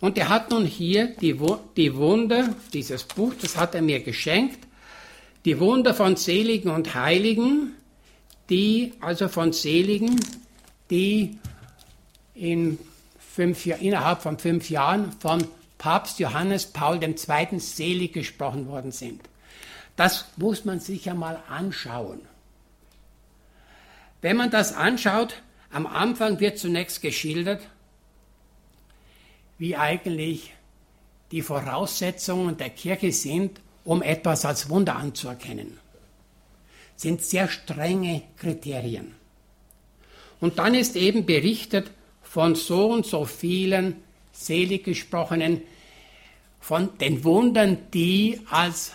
und er hat nun hier die, die Wunder, dieses Buch, das hat er mir geschenkt, die Wunder von Seligen und Heiligen, die, also von Seligen, die in fünf, innerhalb von fünf Jahren von Papst Johannes Paul II. selig gesprochen worden sind. Das muss man sich ja mal anschauen. Wenn man das anschaut, am Anfang wird zunächst geschildert, wie eigentlich die Voraussetzungen der Kirche sind, um etwas als Wunder anzuerkennen sind sehr strenge Kriterien. Und dann ist eben berichtet von so und so vielen Seliggesprochenen, von den Wundern, die als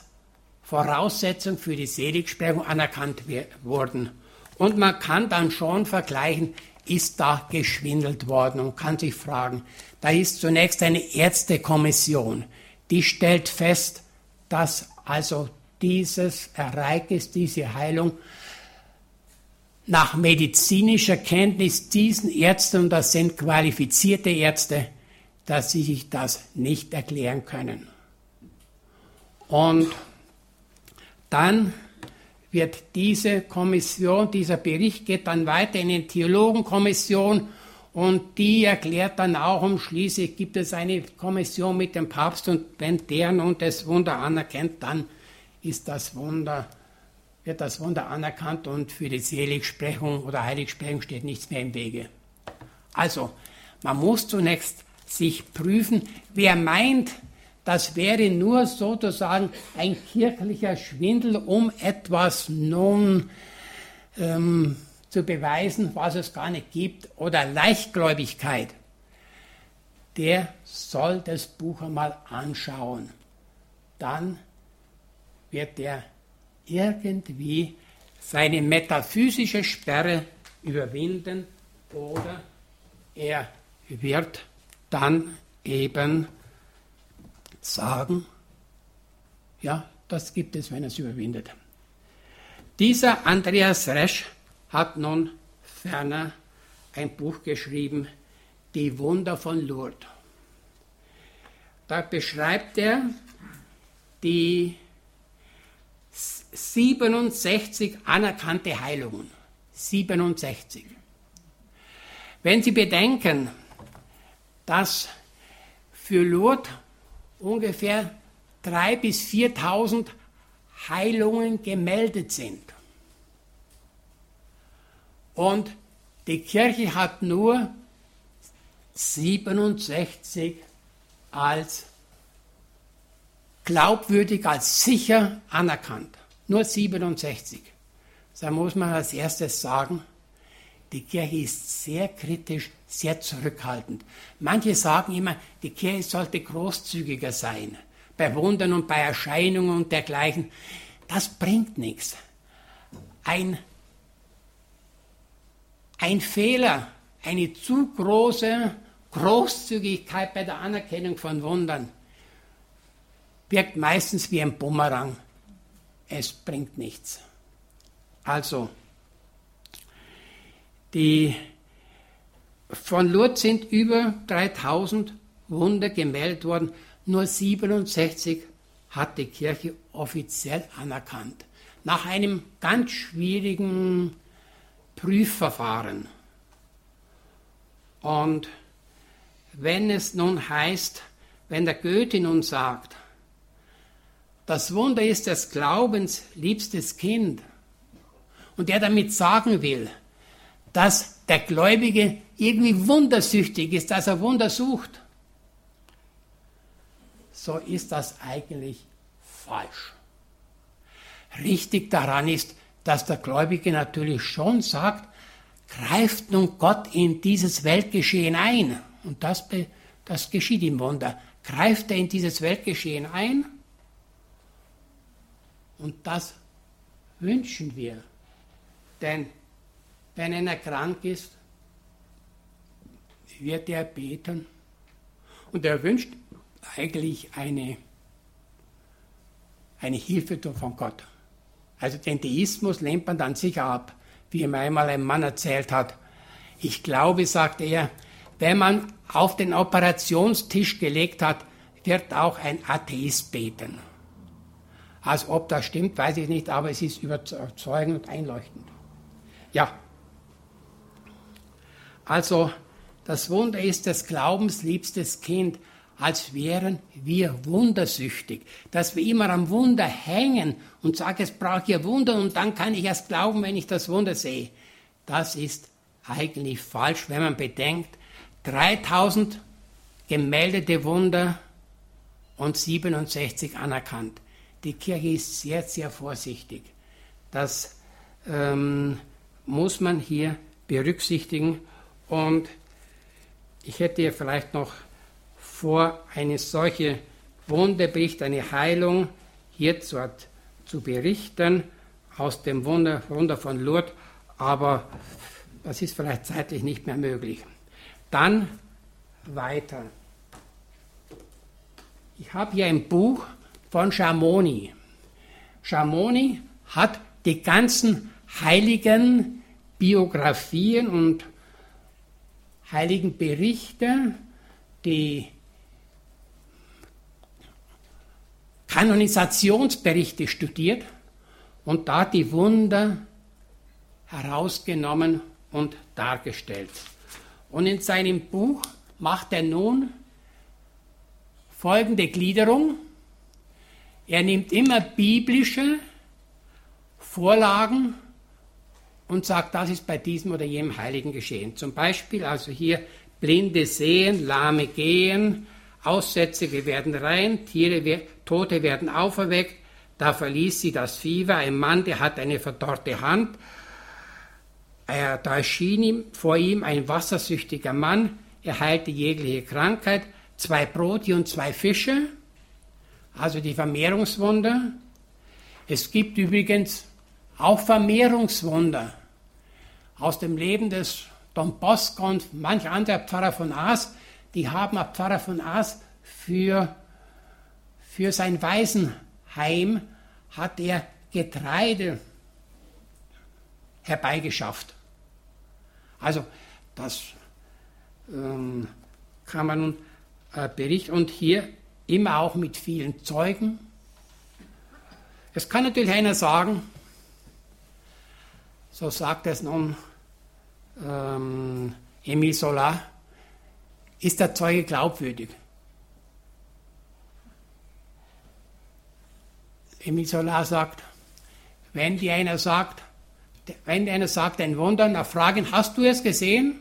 Voraussetzung für die Seligsprechung anerkannt wurden. Und man kann dann schon vergleichen, ist da geschwindelt worden und kann sich fragen, da ist zunächst eine Ärztekommission, die stellt fest, dass also dieses Ereignis, diese Heilung nach medizinischer Kenntnis diesen Ärzten, und das sind qualifizierte Ärzte, dass sie sich das nicht erklären können. Und dann wird diese Kommission, dieser Bericht geht dann weiter in die Theologenkommission und die erklärt dann auch, und schließlich gibt es eine Kommission mit dem Papst und wenn der nun das Wunder anerkennt, dann ist das Wunder, wird das Wunder anerkannt und für die Seligsprechung oder Heiligsprechung steht nichts mehr im Wege. Also, man muss zunächst sich prüfen, wer meint, das wäre nur sozusagen ein kirchlicher Schwindel, um etwas nun ähm, zu beweisen, was es gar nicht gibt, oder Leichtgläubigkeit, der soll das Buch einmal anschauen. Dann wird er irgendwie seine metaphysische Sperre überwinden oder er wird dann eben sagen, ja, das gibt es, wenn er es überwindet. Dieser Andreas Resch hat nun ferner ein Buch geschrieben, Die Wunder von Lourdes. Da beschreibt er die 67 anerkannte Heilungen. 67. Wenn Sie bedenken, dass für Lourdes ungefähr 3.000 bis 4.000 Heilungen gemeldet sind und die Kirche hat nur 67 als glaubwürdig als sicher anerkannt. Nur 67. Da muss man als erstes sagen, die Kirche ist sehr kritisch, sehr zurückhaltend. Manche sagen immer, die Kirche sollte großzügiger sein, bei Wundern und bei Erscheinungen und dergleichen. Das bringt nichts. Ein, ein Fehler, eine zu große Großzügigkeit bei der Anerkennung von Wundern wirkt meistens wie ein Bumerang. Es bringt nichts. Also, die, von Lourdes sind über 3000 Wunder gemeldet worden, nur 67 hat die Kirche offiziell anerkannt. Nach einem ganz schwierigen Prüfverfahren. Und wenn es nun heißt, wenn der Goethe nun sagt, das Wunder ist des Glaubens liebstes Kind, und er damit sagen will, dass der Gläubige irgendwie wundersüchtig ist, dass er Wunder sucht, so ist das eigentlich falsch. Richtig daran ist, dass der Gläubige natürlich schon sagt, greift nun Gott in dieses Weltgeschehen ein. Und das, das geschieht im Wunder. Greift er in dieses Weltgeschehen ein? Und das wünschen wir. Denn wenn einer krank ist, wird er beten und er wünscht eigentlich eine, eine Hilfe von Gott. Also den Deismus lehnt man dann sicher ab, wie mir einmal ein Mann erzählt hat. Ich glaube, sagte er, wenn man auf den Operationstisch gelegt hat, wird auch ein Atheist beten. Also ob das stimmt, weiß ich nicht, aber es ist überzeugend und einleuchtend. Ja. Also, das Wunder ist des Glaubens liebstes Kind, als wären wir wundersüchtig, dass wir immer am Wunder hängen und sagen, es braucht ja Wunder und dann kann ich erst glauben, wenn ich das Wunder sehe. Das ist eigentlich falsch, wenn man bedenkt, 3000 gemeldete Wunder und 67 anerkannt. Die Kirche ist sehr, sehr vorsichtig. Das ähm, muss man hier berücksichtigen. Und ich hätte hier vielleicht noch vor, eine solche Wunderbericht, eine Heilung hier zu, zu berichten aus dem Wunder, Wunder von Lourdes, aber das ist vielleicht zeitlich nicht mehr möglich. Dann weiter. Ich habe hier ein Buch von Schamoni. Schamoni hat die ganzen heiligen Biografien und heiligen Berichte, die Kanonisationsberichte studiert und da die Wunder herausgenommen und dargestellt. Und in seinem Buch macht er nun folgende Gliederung. Er nimmt immer biblische Vorlagen und sagt, das ist bei diesem oder jenem Heiligen geschehen. Zum Beispiel also hier Blinde sehen, Lahme gehen, Aussätzige werden rein, Tiere, Tote werden auferweckt, da verließ sie das Fieber, ein Mann, der hat eine verdorrte Hand, er, da erschien ihm, vor ihm ein wassersüchtiger Mann, er heilte jegliche Krankheit, zwei Brote und zwei Fische, also die Vermehrungswunder. Es gibt übrigens auch Vermehrungswunder aus dem Leben des Don Bosco und manch anderer Pfarrer von Aas, die haben auch Pfarrer von Aas für, für sein Waisenheim hat er Getreide herbeigeschafft. Also das ähm, kann man nun äh, berichten und hier immer auch mit vielen Zeugen. Es kann natürlich einer sagen, so sagt es nun ähm, Emile Solar, ist der Zeuge glaubwürdig. Emile Solar sagt, wenn dir einer sagt, wenn einer sagt ein Wunder, nach fragen, hast du es gesehen?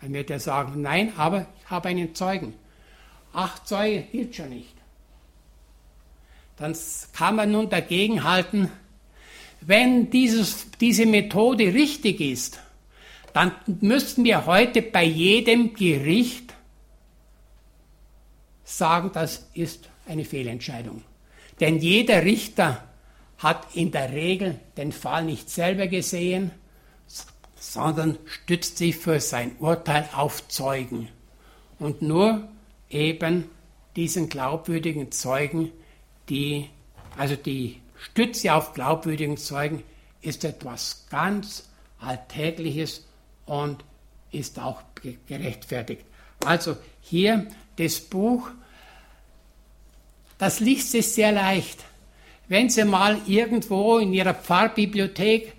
Dann wird er sagen, nein, aber ich habe einen Zeugen. Acht Zeuge gilt schon nicht. dann kann man nun dagegen halten, wenn dieses, diese Methode richtig ist, dann müssten wir heute bei jedem Gericht sagen, das ist eine Fehlentscheidung. Denn jeder Richter hat in der Regel den Fall nicht selber gesehen, sondern stützt sich für sein Urteil auf Zeugen. Und nur eben diesen glaubwürdigen Zeugen, die, also die Stütze auf glaubwürdigen Zeugen ist etwas ganz Alltägliches und ist auch gerechtfertigt. Also hier das Buch, das liest sich sehr leicht. Wenn Sie mal irgendwo in Ihrer Pfarrbibliothek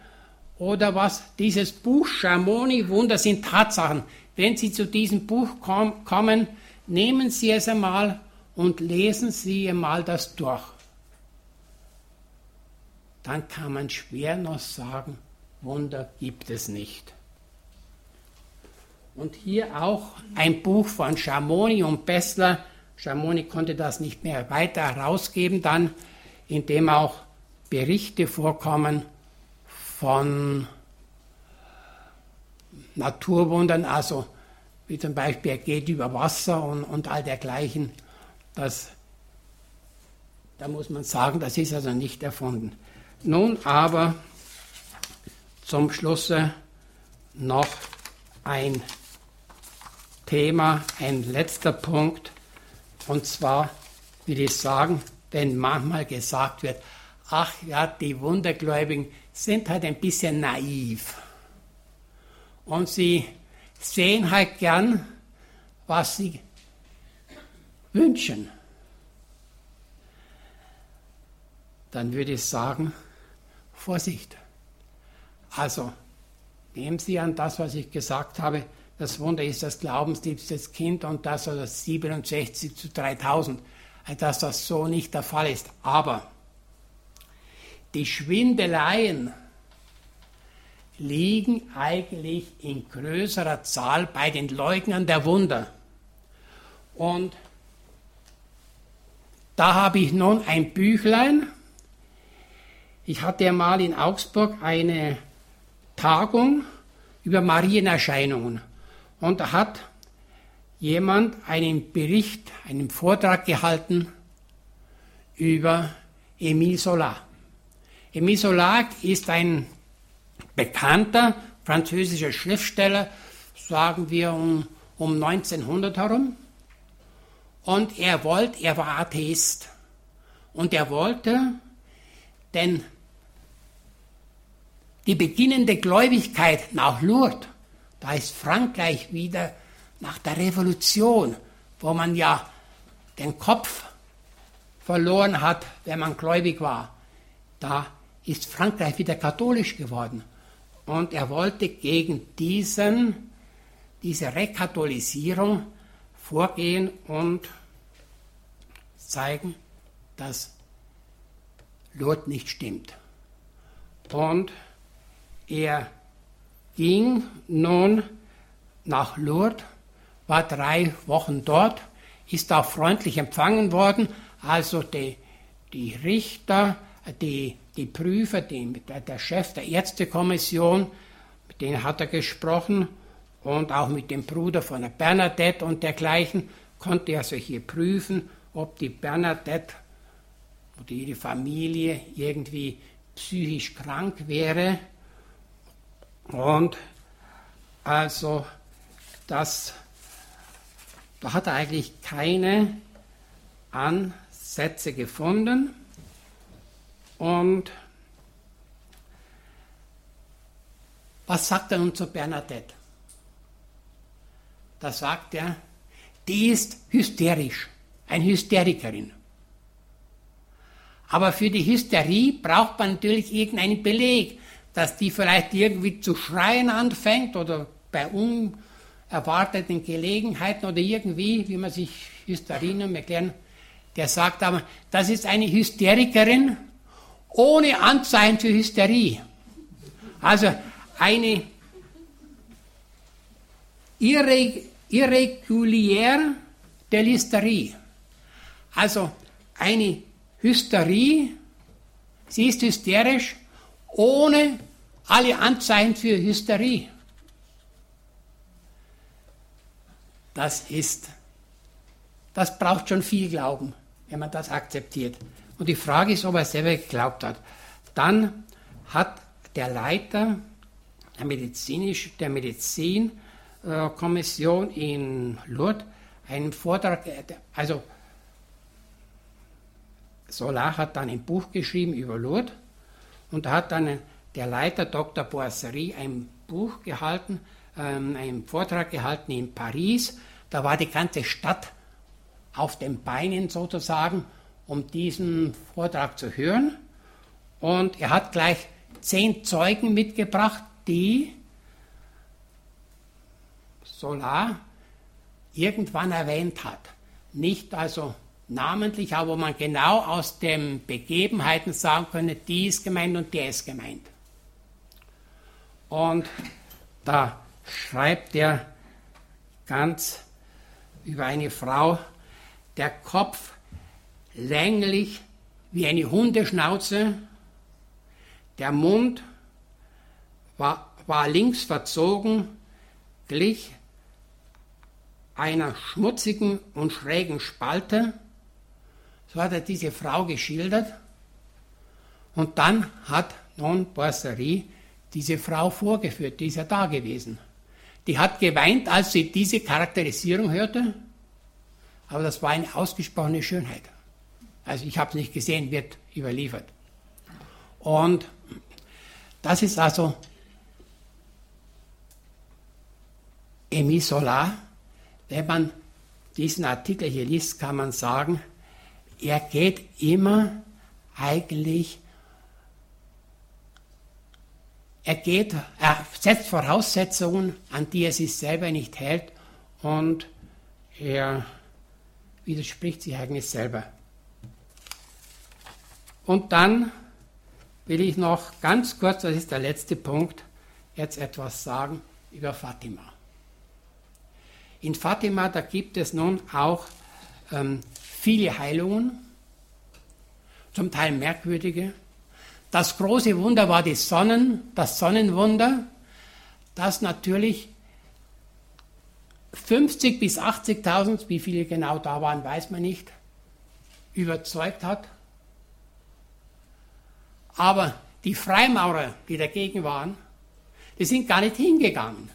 oder was, dieses Buch Schamoni, Wunder sind Tatsachen, wenn Sie zu diesem Buch kommen, nehmen Sie es einmal und lesen Sie einmal das durch. Dann kann man schwer noch sagen, Wunder gibt es nicht. Und hier auch ein Buch von Schamoni und Bessler. Schamoni konnte das nicht mehr weiter herausgeben, dann, in dem auch Berichte vorkommen von Naturwundern, also wie zum Beispiel er geht über Wasser und, und all dergleichen. Das, da muss man sagen, das ist also nicht erfunden. Nun aber zum Schluss noch ein Thema, ein letzter Punkt, und zwar will ich sagen, wenn manchmal gesagt wird, ach ja, die Wundergläubigen sind halt ein bisschen naiv. Und sie sehen halt gern, was sie wünschen. Dann würde ich sagen, Vorsicht. Also, nehmen Sie an das, was ich gesagt habe, das Wunder ist das glaubensliebstes Kind und das also 67 zu 3000, dass das so nicht der Fall ist. Aber die Schwindeleien liegen eigentlich in größerer Zahl bei den Leugnern der Wunder. Und da habe ich nun ein Büchlein. Ich hatte mal in Augsburg eine Tagung über Marienerscheinungen. Und da hat jemand einen Bericht, einen Vortrag gehalten über Emile Solar. Emile Solar ist ein bekannter französischer Schriftsteller, sagen wir um, um 1900 herum. Und er wollte, er war Atheist. Und er wollte denn die beginnende Gläubigkeit nach Lourdes da ist Frankreich wieder nach der Revolution, wo man ja den Kopf verloren hat, wenn man gläubig war. Da ist Frankreich wieder katholisch geworden. Und er wollte gegen diesen, diese Rekatholisierung vorgehen und zeigen, dass Lourdes nicht stimmt. Und er ging nun nach Lourdes, war drei Wochen dort, ist auch freundlich empfangen worden. Also die, die Richter, die, die Prüfer, die, der Chef der Ärztekommission, mit denen hat er gesprochen und auch mit dem Bruder von der Bernadette und dergleichen konnte er also hier prüfen, ob die Bernadette oder ihre Familie irgendwie psychisch krank wäre und also das, da hat er eigentlich keine Ansätze gefunden. Und was sagt er nun zu Bernadette? Da sagt er, die ist hysterisch, eine Hysterikerin. Aber für die Hysterie braucht man natürlich irgendeinen Beleg dass die vielleicht irgendwie zu schreien anfängt oder bei unerwarteten Gelegenheiten oder irgendwie, wie man sich Hysterinnen erklären, der sagt aber, das ist eine Hysterikerin ohne Anzeichen für Hysterie. Also eine irre, irregulier Delisterie. Also eine Hysterie, sie ist hysterisch, ohne alle Anzeichen für Hysterie. Das ist, das braucht schon viel Glauben, wenn man das akzeptiert. Und die Frage ist, ob er selber geglaubt hat. Dann hat der Leiter der, Medizinisch, der Medizinkommission in Lourdes einen Vortrag, also Solar hat dann ein Buch geschrieben über Lourdes und da hat dann der Leiter Dr. Boisserie ein Buch gehalten, ähm, einen Vortrag gehalten in Paris. Da war die ganze Stadt auf den Beinen sozusagen, um diesen Vortrag zu hören. Und er hat gleich zehn Zeugen mitgebracht, die Solar irgendwann erwähnt hat. Nicht also namentlich, aber wo man genau aus den Begebenheiten sagen könne, die ist gemeint und der ist gemeint. Und da schreibt er ganz über eine Frau, der Kopf länglich wie eine Hundeschnauze, der Mund war, war links verzogen, glich einer schmutzigen und schrägen Spalte. So hat er diese Frau geschildert. Und dann hat nun Boisserie diese Frau vorgeführt, die ist ja da gewesen. Die hat geweint, als sie diese Charakterisierung hörte, aber das war eine ausgesprochene Schönheit. Also ich habe es nicht gesehen, wird überliefert. Und das ist also Emi Solar. Wenn man diesen Artikel hier liest, kann man sagen, er geht immer eigentlich er geht, er setzt Voraussetzungen, an die er sich selber nicht hält und er widerspricht sich eigentlich selber. Und dann will ich noch ganz kurz, das ist der letzte Punkt, jetzt etwas sagen über Fatima. In Fatima, da gibt es nun auch ähm, viele Heilungen, zum Teil merkwürdige, das große Wunder war die Sonnen, das Sonnenwunder, das natürlich 50 bis 80.000, wie viele genau da waren, weiß man nicht, überzeugt hat. Aber die Freimaurer, die dagegen waren, die sind gar nicht hingegangen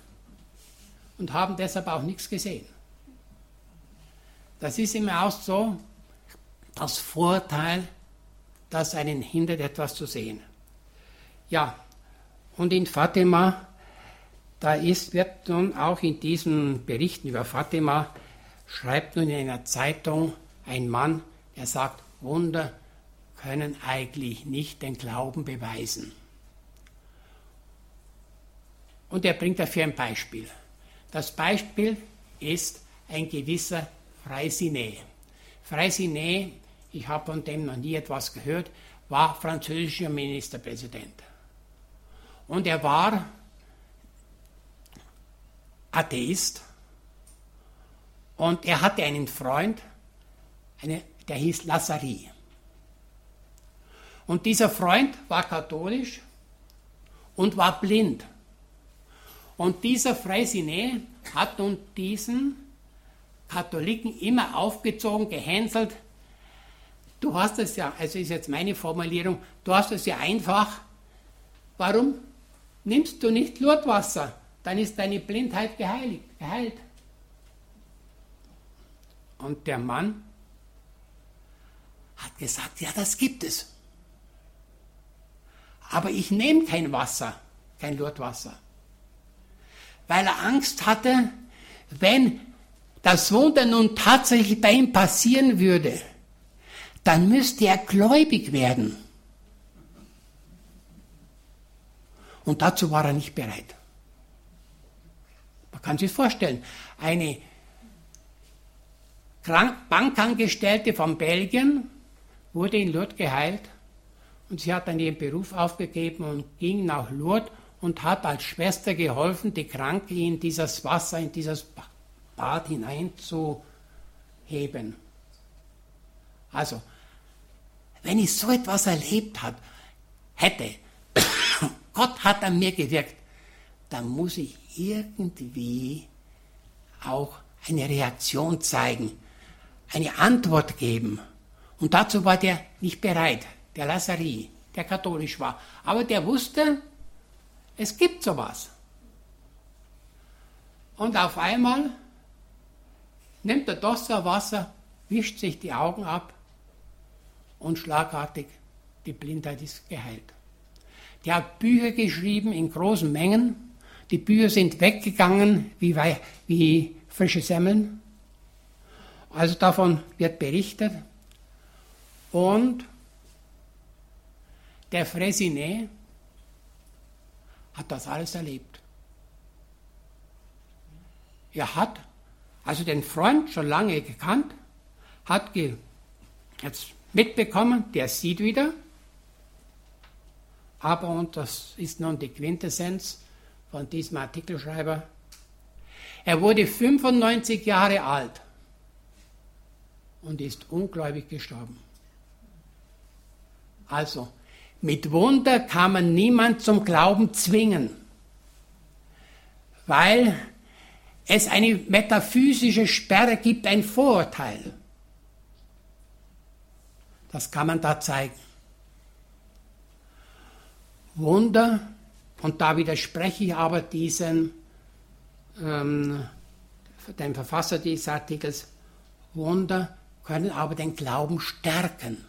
und haben deshalb auch nichts gesehen. Das ist immer auch so das Vorteil das einen hindert, etwas zu sehen. Ja, und in Fatima, da ist, wird nun auch in diesen Berichten über Fatima, schreibt nun in einer Zeitung ein Mann, der sagt, Wunder können eigentlich nicht den Glauben beweisen. Und er bringt dafür ein Beispiel. Das Beispiel ist ein gewisser Freisinet. Freisinet ich habe von dem noch nie etwas gehört, war französischer Ministerpräsident. Und er war Atheist und er hatte einen Freund, eine, der hieß Lazari. Und dieser Freund war katholisch und war blind. Und dieser Freisinet hat nun diesen Katholiken immer aufgezogen, gehänselt, Du hast es ja, also ist jetzt meine Formulierung, du hast es ja einfach. Warum nimmst du nicht Lurtwasser? Dann ist deine Blindheit geheiligt, geheilt. Und der Mann hat gesagt, ja, das gibt es. Aber ich nehme kein Wasser, kein Lurtwasser. Weil er Angst hatte, wenn das Wunder nun tatsächlich bei ihm passieren würde, dann müsste er gläubig werden. Und dazu war er nicht bereit. Man kann sich vorstellen, eine Bankangestellte von Belgien wurde in Lourdes geheilt und sie hat dann ihren Beruf aufgegeben und ging nach Lourdes und hat als Schwester geholfen, die Kranke in dieses Wasser, in dieses Bad hineinzuheben. Also, wenn ich so etwas erlebt hat, hätte, Gott hat an mir gewirkt, dann muss ich irgendwie auch eine Reaktion zeigen, eine Antwort geben. Und dazu war der nicht bereit, der Lazari, der katholisch war. Aber der wusste, es gibt sowas. Und auf einmal nimmt er das Wasser, wischt sich die Augen ab und schlagartig die Blindheit ist geheilt. Der hat Bücher geschrieben in großen Mengen. Die Bücher sind weggegangen wie, wie frische Semmeln. Also davon wird berichtet. Und der Fresinet hat das alles erlebt. Er hat also den Freund schon lange gekannt, hat ge jetzt mitbekommen, der sieht wieder, aber, und das ist nun die Quintessenz von diesem Artikelschreiber, er wurde 95 Jahre alt und ist ungläubig gestorben. Also, mit Wunder kann man niemand zum Glauben zwingen, weil es eine metaphysische Sperre gibt, ein Vorurteil. Das kann man da zeigen. Wunder, und da widerspreche ich aber diesen, ähm, dem Verfasser dieses Artikels, Wunder können aber den Glauben stärken.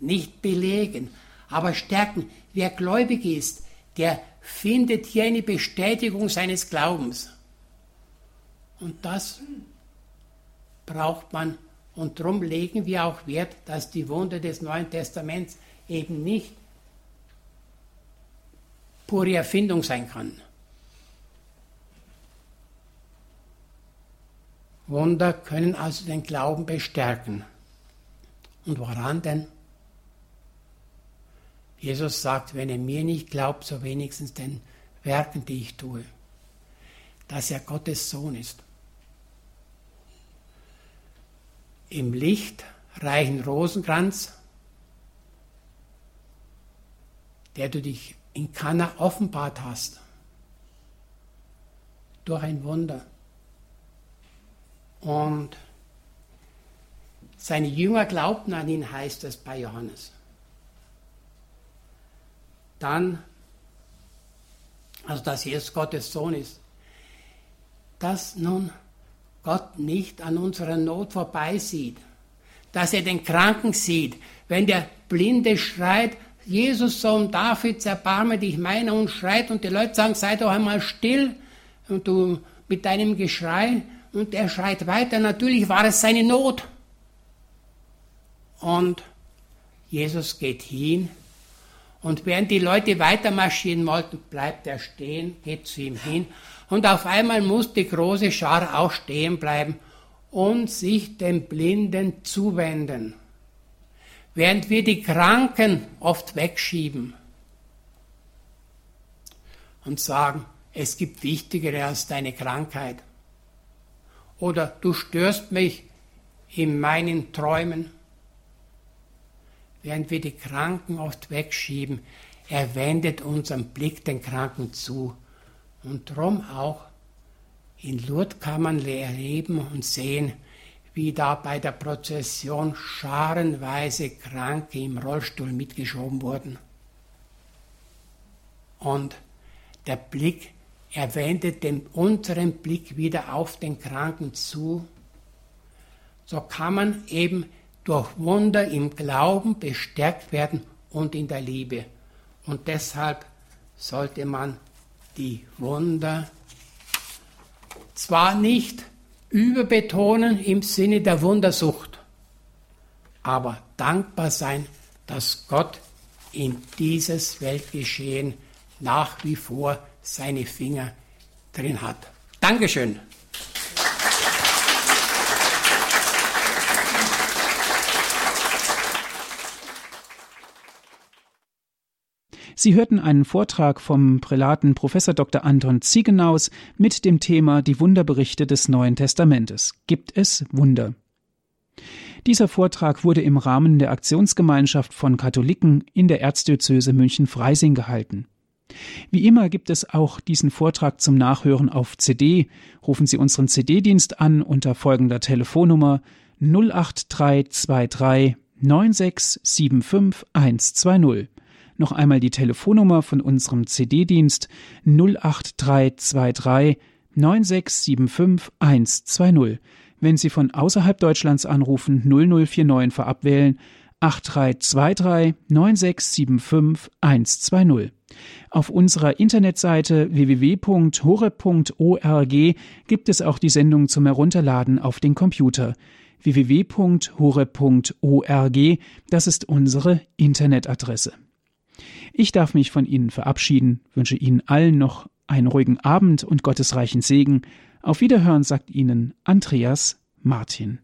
Nicht belegen, aber stärken. Wer gläubig ist, der findet hier eine Bestätigung seines Glaubens. Und das braucht man. Und darum legen wir auch Wert, dass die Wunder des Neuen Testaments eben nicht pure Erfindung sein kann. Wunder können also den Glauben bestärken. Und woran denn? Jesus sagt, wenn ihr mir nicht glaubt, so wenigstens den Werken, die ich tue, dass er Gottes Sohn ist. Im Licht reichen Rosenkranz, der du dich in Kana offenbart hast. Durch ein Wunder. Und seine Jünger glaubten an ihn, heißt es bei Johannes. Dann, also dass Jesus Gottes Sohn ist, dass nun Gott nicht an unserer Not vorbeisieht, dass er den Kranken sieht, wenn der Blinde schreit, Jesus, Sohn Davids, erbarme dich meiner und schreit und die Leute sagen, sei doch einmal still und du mit deinem Geschrei und er schreit weiter. Natürlich war es seine Not. Und Jesus geht hin und während die Leute weiter marschieren wollten, bleibt er stehen, geht zu ihm hin und auf einmal muss die große Schar auch stehen bleiben und sich dem Blinden zuwenden während wir die Kranken oft wegschieben und sagen, es gibt Wichtigere als deine Krankheit. Oder du störst mich in meinen Träumen. Während wir die Kranken oft wegschieben, er wendet unseren Blick den Kranken zu. Und darum auch in Lourdes kann man erleben und sehen, wie da bei der Prozession scharenweise Kranke im Rollstuhl mitgeschoben wurden. Und der Blick, er wendet den unteren Blick wieder auf den Kranken zu. So kann man eben durch Wunder im Glauben bestärkt werden und in der Liebe. Und deshalb sollte man die Wunder zwar nicht überbetonen im Sinne der Wundersucht, aber dankbar sein, dass Gott in dieses Weltgeschehen nach wie vor seine Finger drin hat. Dankeschön. Sie hörten einen Vortrag vom Prälaten Professor Dr. Anton Ziegenaus mit dem Thema Die Wunderberichte des Neuen Testamentes. Gibt es Wunder? Dieser Vortrag wurde im Rahmen der Aktionsgemeinschaft von Katholiken in der Erzdiözese München-Freising gehalten. Wie immer gibt es auch diesen Vortrag zum Nachhören auf CD. Rufen Sie unseren CD-Dienst an unter folgender Telefonnummer 08323 9675120. Noch einmal die Telefonnummer von unserem CD-Dienst 08323 9675120. Wenn Sie von außerhalb Deutschlands anrufen, 0049 vorab wählen 8323 9675 120. Auf unserer Internetseite www.hore.org gibt es auch die Sendung zum Herunterladen auf den Computer www.hore.org, das ist unsere Internetadresse. Ich darf mich von Ihnen verabschieden, wünsche Ihnen allen noch einen ruhigen Abend und gottesreichen Segen. Auf Wiederhören sagt Ihnen Andreas Martin.